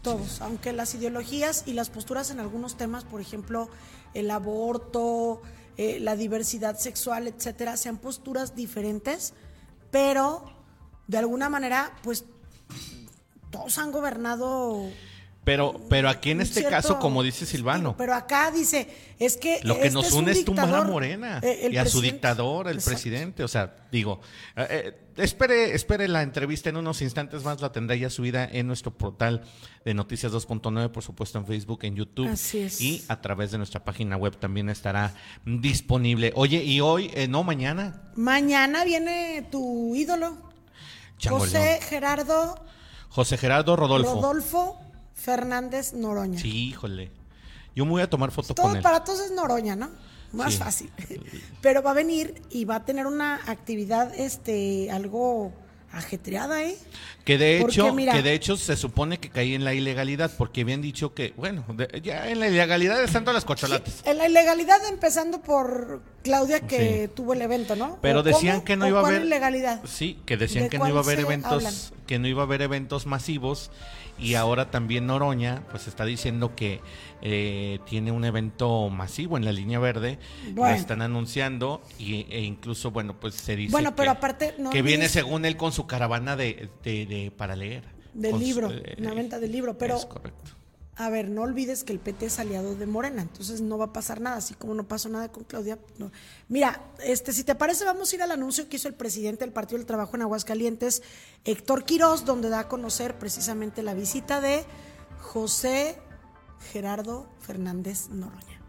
Todos, aunque las ideologías y las posturas en algunos temas, por ejemplo, el aborto, eh, la diversidad sexual, etcétera, sean posturas diferentes, pero de alguna manera, pues todos han gobernado pero, pero aquí en este caso, como dice Silvano. Pero acá dice, es que. Lo que nos este une es, tumbar a Morena eh, y a su dictador, el presidente. O sea, digo, eh, eh, espere, espere la entrevista en unos instantes más, la tendrá ya subida en nuestro portal de Noticias 2.9, por supuesto en Facebook, en YouTube. Así es. Y a través de nuestra página web también estará disponible. Oye, y hoy, no, mañana. Mañana viene tu ídolo. José Gerardo. José Gerardo Rodolfo. Rodolfo Fernández Noroña. Sí, híjole. Yo me voy a tomar foto con él. Para todos es Noroña, ¿no? Más fácil. [laughs] Pero va a venir y va a tener una actividad este algo ajetreada, ¿eh? Que de hecho, que de hecho se supone que caí en la ilegalidad, porque habían dicho que, bueno, ya en la ilegalidad están todas las cocholates. en la ilegalidad empezando por Claudia que tuvo el evento, ¿no? Pero decían que no iba a haber ilegalidad? Sí, que decían que no iba a haber eventos, que no iba a haber eventos masivos y ahora también Noroña pues está diciendo que eh, tiene un evento masivo en la línea verde, lo están anunciando y, e incluso bueno pues se dice bueno, pero que, aparte, que viene según él con su caravana de, de, para leer. Del libro, una venta del libro, pero... Es correcto a ver, no olvides que el PT es aliado de Morena, entonces no va a pasar nada, así como no pasó nada con Claudia. Mira, este, si te parece, vamos a ir al anuncio que hizo el presidente del Partido del Trabajo en Aguascalientes, Héctor Quirós, donde da a conocer precisamente la visita de José Gerardo Fernández Noroña.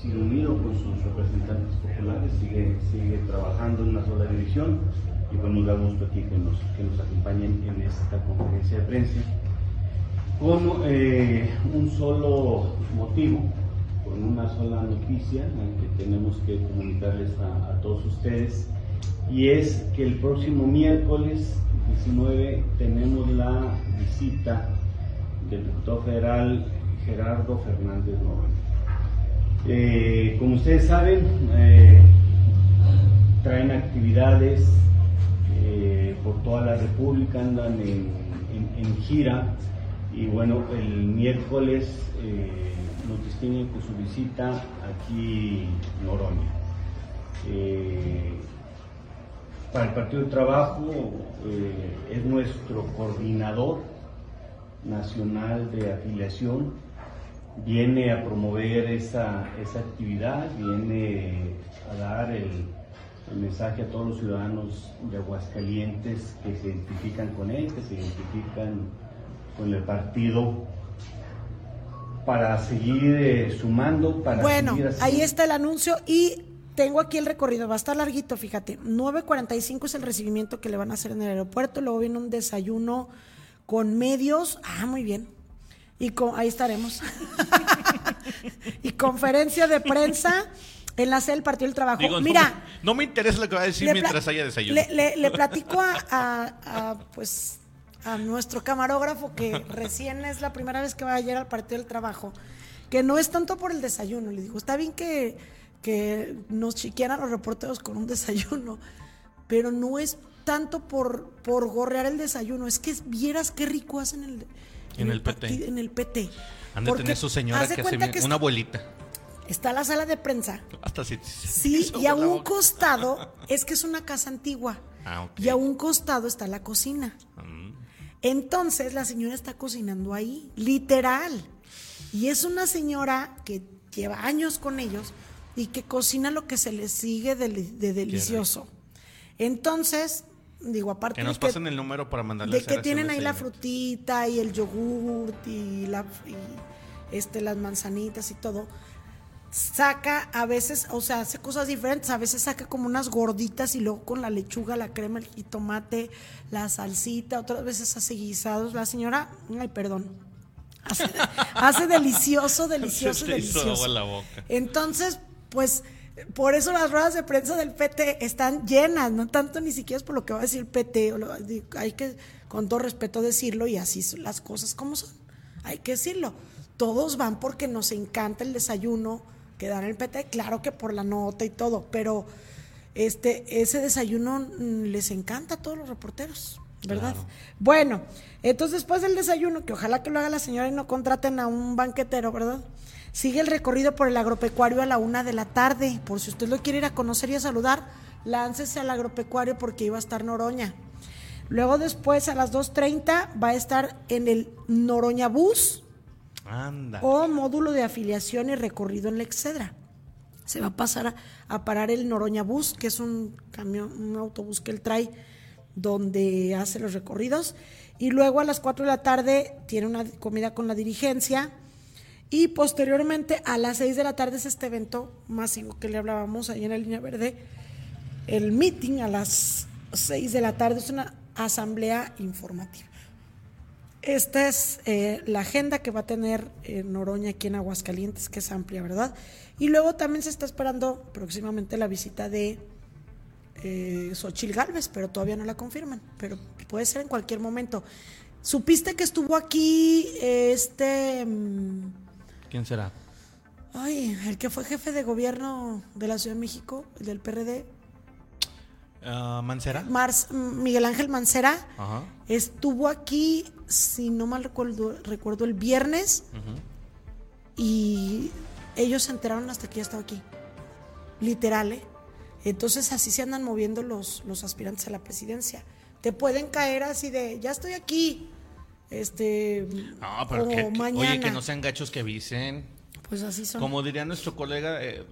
Sigue unido con sus representantes populares, sigue, sigue trabajando en una sola división y bueno, nos da gusto aquí que nos acompañen en esta conferencia de prensa con eh, un solo motivo, con una sola noticia que tenemos que comunicarles a, todos ustedes, y es que el próximo miércoles 19 tenemos la visita del diputado federal Gerardo Fernández Noroña. Eh, como ustedes saben, eh, traen actividades por toda la República, andan en gira y bueno, el miércoles eh, nos distinguen con su visita aquí en Oroña. Eh, para el Partido de Trabajo eh, es nuestro coordinador nacional de afiliación, viene a promover esa, actividad, viene a dar el, el, mensaje a todos los ciudadanos de Aguascalientes que se identifican con él, que se identifican con el partido para seguir eh, sumando, para bueno, ahí está el anuncio y tengo aquí el recorrido, va a estar larguito, fíjate. 9.45 es el recibimiento que le van a hacer en el aeropuerto, luego viene un desayuno con medios, ah, muy bien. Y con, ahí estaremos. [laughs] y conferencia de prensa en la sede del Partido del Trabajo. Mira, no me, interesa lo que va a decir mientras haya desayuno. Le, platico a, pues a nuestro camarógrafo, que [laughs] recién es la primera vez que va a llegar al partido del trabajo, que no es tanto por el desayuno. Le digo, está bien que, que nos chiquearan los reporteros con un desayuno, pero no es tanto por, por gorrear el desayuno, es que vieras qué rico hacen el, en, el, PT. En el PT. Han de tener su señora que hace una abuelita. Está la sala de prensa. Hasta sí. [laughs] Sí, y a un costado, [laughs] es que es una casa antigua. Ah, Y a un costado está la cocina. Mm. Entonces la señora está cocinando ahí, literal. Y es una señora que lleva años con ellos y que cocina lo que se le sigue de, delicioso. Entonces, digo, aparte que nos pasen el número para mandarle de que tienen ahí la frutita y el yogurt y, la, este, las manzanitas y todo saca a veces, o sea, hace cosas diferentes, a veces saca como unas gorditas y luego con la lechuga, la crema, el jitomate, la salsita, otras veces hace guisados. La señora, ay, perdón, hace, delicioso, delicioso, [laughs] delicioso. La boca. Entonces, pues por eso las ruedas de prensa del PT están llenas, no tanto ni siquiera es por lo que va a decir el PT, hay que con todo respeto decirlo y así son las cosas como son, hay que decirlo. Todos van porque nos encanta el desayuno, quedar en el PT, claro que por la nota y todo, pero este, ese desayuno mm, les encanta a todos los reporteros, ¿verdad? Bueno, entonces después del desayuno, que ojalá que lo haga la señora y no contraten a un banquetero, ¿verdad? Sigue el recorrido por el agropecuario a la una de la tarde. Por si usted lo quiere ir a conocer y a saludar, láncese al agropecuario porque iba a estar Noroña. Luego después a las 2.30 va a estar en el Noroña Bus, o módulo de afiliación y recorrido en la Excedra. Se va a pasar a, parar el Noroña Bus, que es un camión, un autobús que él trae donde hace los recorridos. Y luego a las 4 de la tarde tiene una comida con la dirigencia. Y posteriormente a las 6 de la tarde es este evento masivo que le hablábamos ahí en la línea verde. El meeting a las 6 de la tarde es una asamblea informativa. Esta es eh, la agenda que va a tener eh, Noroña aquí en Aguascalientes, que es amplia, ¿verdad? Y luego también se está esperando próximamente la visita de eh, Xochil Galvez, pero todavía no la confirman, pero puede ser en cualquier momento. ¿Supiste que estuvo aquí este... Mm, ¿Quién será? Ay, el que fue jefe de gobierno de la Ciudad de México, el del PRD, Ah, Mancera. Miguel Ángel Mancera estuvo aquí, si no mal recuerdo, recuerdo el viernes y ellos se enteraron hasta que ya estaba aquí. Literal, ¿eh? Entonces así se andan moviendo los, los aspirantes a la presidencia. Te pueden caer así de, ya estoy aquí. Este, o mañana. Oye, que no sean gachos que avisen. Pues así son. Como diría nuestro colega, eh,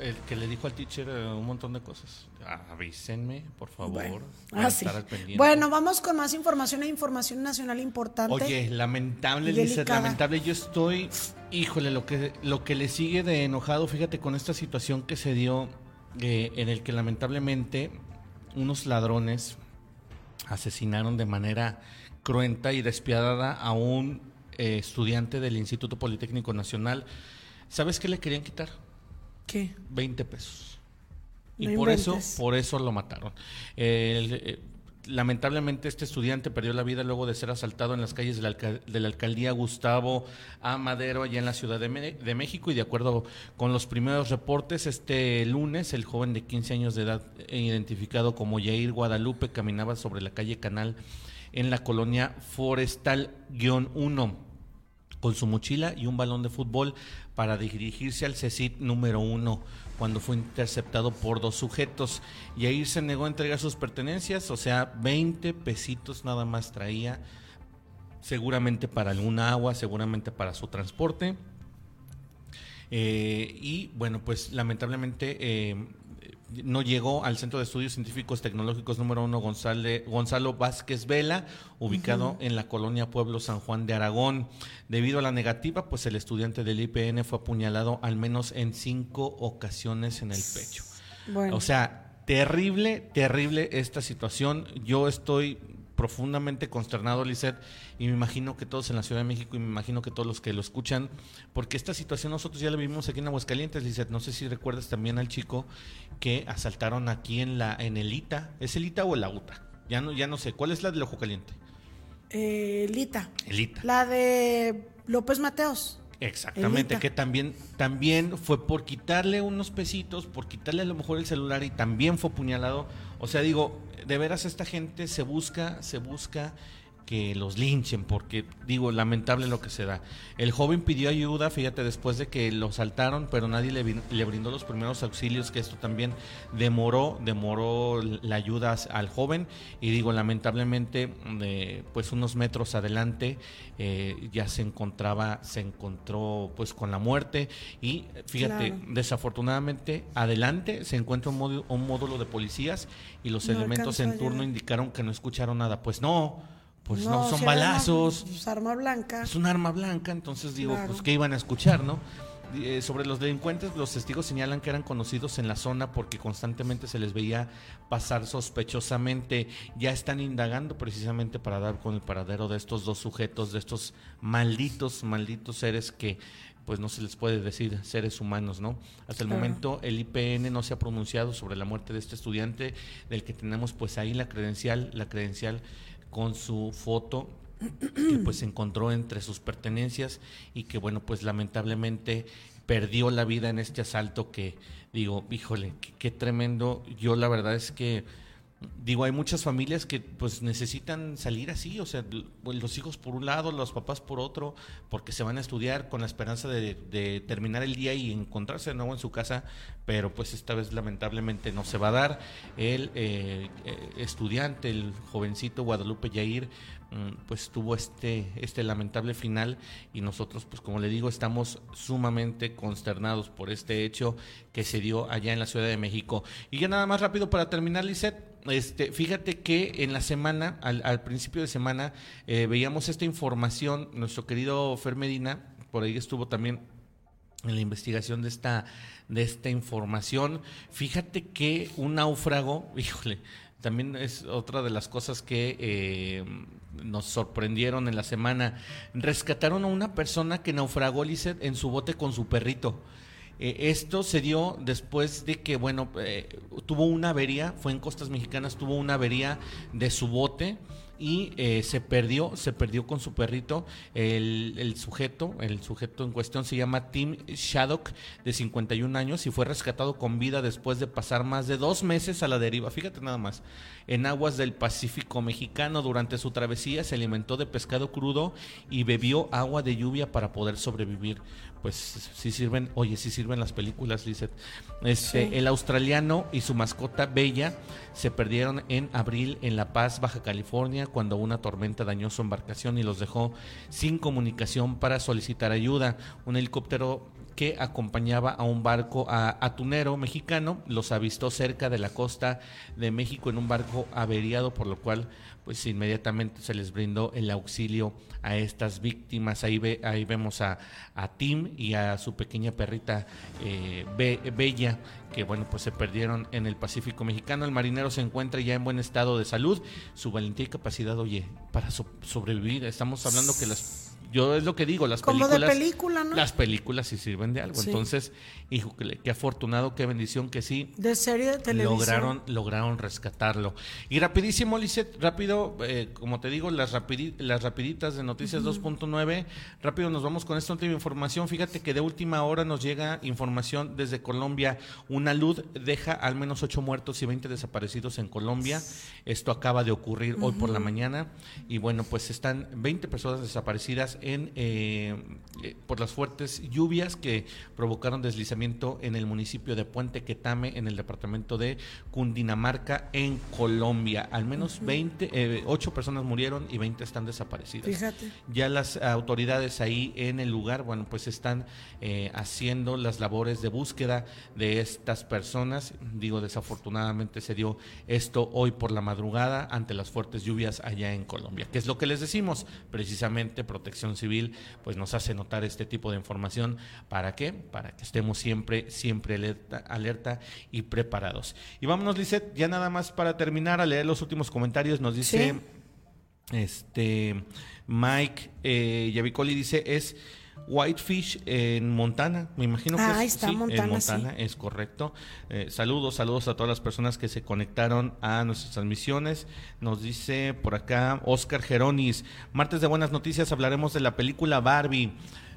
el que le dijo al teacher eh, un montón de cosas. Avísenme, por favor. Bueno, ah, bueno, vamos con más información e información nacional importante. Oye, lamentable, Lizeth, lamentable. Yo estoy, híjole, lo que, lo que le sigue de enojado, fíjate, con esta situación que se dio eh, en el que lamentablemente unos ladrones asesinaron de manera cruenta y despiadada a un eh, estudiante del Instituto Politécnico Nacional. ¿Sabes qué le querían quitar? ¿Qué? 20 pesos. y por eso, por eso lo mataron. Eh, lamentablemente este estudiante perdió la vida luego de ser asaltado en las calles de la, alcaldía Gustavo A. Madero, allá en la Ciudad de, de, México, y de acuerdo con los primeros reportes, este lunes el joven de 15 años de edad, eh, identificado como Yair Guadalupe, caminaba sobre la calle Canal en la colonia Forestal-1 con su mochila y un balón de fútbol para dirigirse al CECIT número uno cuando fue interceptado por dos sujetos y ahí se negó a entregar sus pertenencias, o sea, 20 pesitos nada más traía, seguramente para alguna agua, seguramente para su transporte. Eh, y bueno, pues lamentablemente eh, no llegó al Centro de Estudios Científicos Tecnológicos número uno Gonzalo Vázquez Vela, ubicado en la colonia Pueblo San Juan de Aragón. Debido a la negativa, pues el estudiante del IPN fue apuñalado al menos en cinco ocasiones en el pecho. O sea, terrible, terrible esta situación. Yo estoy profundamente consternado, Lisette, y me imagino que todos en la Ciudad de México y me imagino que todos los que lo escuchan, porque esta situación nosotros ya la vivimos aquí en Aguascalientes, Lisette. No sé si recuerdas también al chico que asaltaron aquí en la en el ITA. ¿Es el ITA o el UTA? Ya no, ya no sé. ¿Cuál es la del Ojo Caliente? Eh, el ITA. El ITA. La de López Mateos. Exactamente, que también, también fue por quitarle unos pesitos, por quitarle a lo mejor el celular y también fue apuñalado. O sea, digo, de veras esta gente se busca, se busca que los linchen, porque digo, lamentable lo que se da. El joven pidió ayuda, fíjate, después de que lo saltaron, pero nadie le, le brindó los primeros auxilios, que esto también demoró, demoró la ayuda al joven, y digo, lamentablemente, pues unos metros adelante eh, ya se encontraba, se encontró pues con la muerte, y fíjate, desafortunadamente, adelante se encuentra un, módulo, un módulo de policías, y los elementos en turno indicaron que no escucharon nada. Pues no, pues no, son balazos. Es pues, arma blanca. Es un arma blanca, entonces digo, pues que iban a escuchar, ¿no? Eh, sobre los delincuentes, los testigos señalan que eran conocidos en la zona porque constantemente se les veía pasar sospechosamente. Ya están indagando precisamente para dar con el paradero de estos dos sujetos, de estos malditos, malditos seres que pues no se les puede decir seres humanos, ¿no? Hasta el momento el IPN no se ha pronunciado sobre la muerte de este estudiante del que tenemos pues ahí la credencial, la credencial con su foto que pues encontró entre sus pertenencias y que bueno pues lamentablemente perdió la vida en este asalto que digo híjole qué tremendo. Yo la verdad es que digo, hay muchas familias que pues necesitan salir así, o sea, los hijos por un lado, los papás por otro, porque se van a estudiar con la esperanza de, terminar el día y encontrarse de nuevo en su casa, pero pues esta vez lamentablemente no se va a dar. El eh, eh, estudiante, el jovencito Guadalupe Yair, mm, pues tuvo este, este lamentable final y nosotros, pues como le digo, estamos sumamente consternados por este hecho que se dio allá en la Ciudad de México. Y ya nada más rápido para terminar, Lisette este, fíjate que en la semana, al, principio de semana, eh, veíamos esta información, nuestro querido Fer Medina, por ahí estuvo también en la investigación de esta, de esta información. Fíjate que un náufrago, [laughs] híjole, también es otra de las cosas que eh, nos sorprendieron en la semana. Rescataron a una persona que naufragó, Lizeth, en su bote con su perrito. Eh, esto se dio después de que, bueno, eh, tuvo una avería, fue en costas mexicanas, tuvo una avería de su bote y eh, se perdió, se perdió con su perrito. El, sujeto, el sujeto en cuestión se llama Tim Shaddock, de 51 años, y fue rescatado con vida después de pasar más de dos meses a la deriva. Fíjate nada más, en aguas del Pacífico mexicano durante su travesía se alimentó de pescado crudo y bebió agua de lluvia para poder sobrevivir. Pues sí sirven, oye, sí sirven las películas, Lizeth. Este, El australiano y su mascota Bella se perdieron en abril en La Paz, Baja California, cuando una tormenta dañó su embarcación y los dejó sin comunicación para solicitar ayuda. Un helicóptero que acompañaba a un barco atunero mexicano los avistó cerca de la costa de México en un barco averiado, por lo cual pues inmediatamente se les brindó el auxilio a estas víctimas. Ahí, ve, ahí vemos a, a Tim y a su pequeña perrita eh, Bella, que bueno, pues se perdieron en el Pacífico mexicano. El marinero se encuentra ya en buen estado de salud. Su valentía y capacidad, oye, para sobrevivir. Estamos hablando que las yo es lo que digo, las Como películas. de película, ¿no? Las películas sí sirven de algo. Entonces, hijo, qué, afortunado, qué bendición que sí. De serie de televisión. Lograron, lograron rescatarlo. Y rapidísimo, Lisette, rápido, eh, como te digo, las, las rapiditas de Noticias 2.9. Rápido nos vamos con esta última información. Fíjate que de última hora nos llega información desde Colombia. Una luz deja al menos ocho muertos y 20 desaparecidos en Colombia. Esto acaba de ocurrir hoy por la mañana. Y bueno, pues están 20 personas desaparecidas en, eh, por las fuertes lluvias que provocaron deslizamiento en el municipio de Puente Quetame, en el departamento de Cundinamarca, en Colombia. Al menos 20, eh, 8 personas murieron y 20 están desaparecidas. Fíjate. Ya las autoridades ahí en el lugar, bueno, pues están eh, haciendo las labores de búsqueda de estas personas. Digo, desafortunadamente se dio esto hoy por la madrugada ante las fuertes lluvias allá en Colombia. ¿Qué es lo que les decimos? Precisamente protección Civil pues nos hace notar este tipo de información. ¿Para qué? Para que estemos siempre, siempre alerta, alerta y preparados. Y vámonos, Lisette, ya nada más para terminar a leer los últimos comentarios. Nos dice este Mike eh, Yavicoli dice es Whitefish en Montana, me imagino que ah, es, está Montana, en Montana, es correcto. Eh, saludos, saludos a todas las personas que se conectaron a nuestras transmisiones. Nos dice por acá Oscar Geronis, martes de buenas noticias hablaremos de la película Barbie.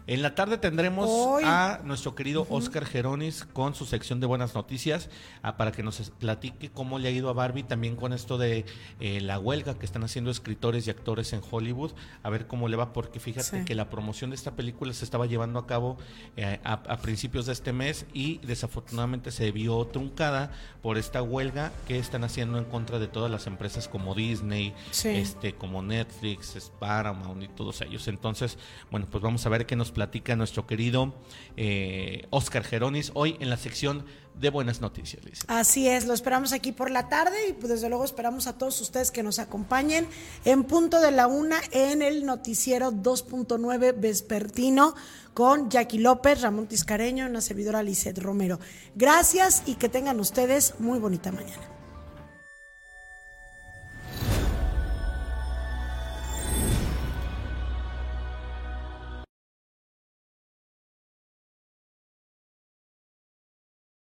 En la tarde tendremos a nuestro querido Oscar Geronis con su sección de buenas noticias ah, para que nos platique cómo le ha ido a Barbie también con esto de eh, la huelga que están haciendo escritores y actores en Hollywood, a ver cómo le va, porque fíjate que la promoción de esta película se estaba llevando a cabo eh, a, principios de este mes y desafortunadamente se vio truncada por esta huelga que están haciendo en contra de todas las empresas como Disney, este, como Netflix, Paramount y todos ellos. Entonces, bueno, pues vamos a ver qué nos platica nuestro querido eh, Oscar Geronis hoy en la sección de buenas noticias, Así es, lo esperamos aquí por la tarde y pues desde luego esperamos a todos ustedes que nos acompañen en punto de la una en el noticiero 2.9 vespertino con Jackie López, Ramón Tiscareño y una servidora Lisette Romero. Gracias y que tengan ustedes muy bonita mañana.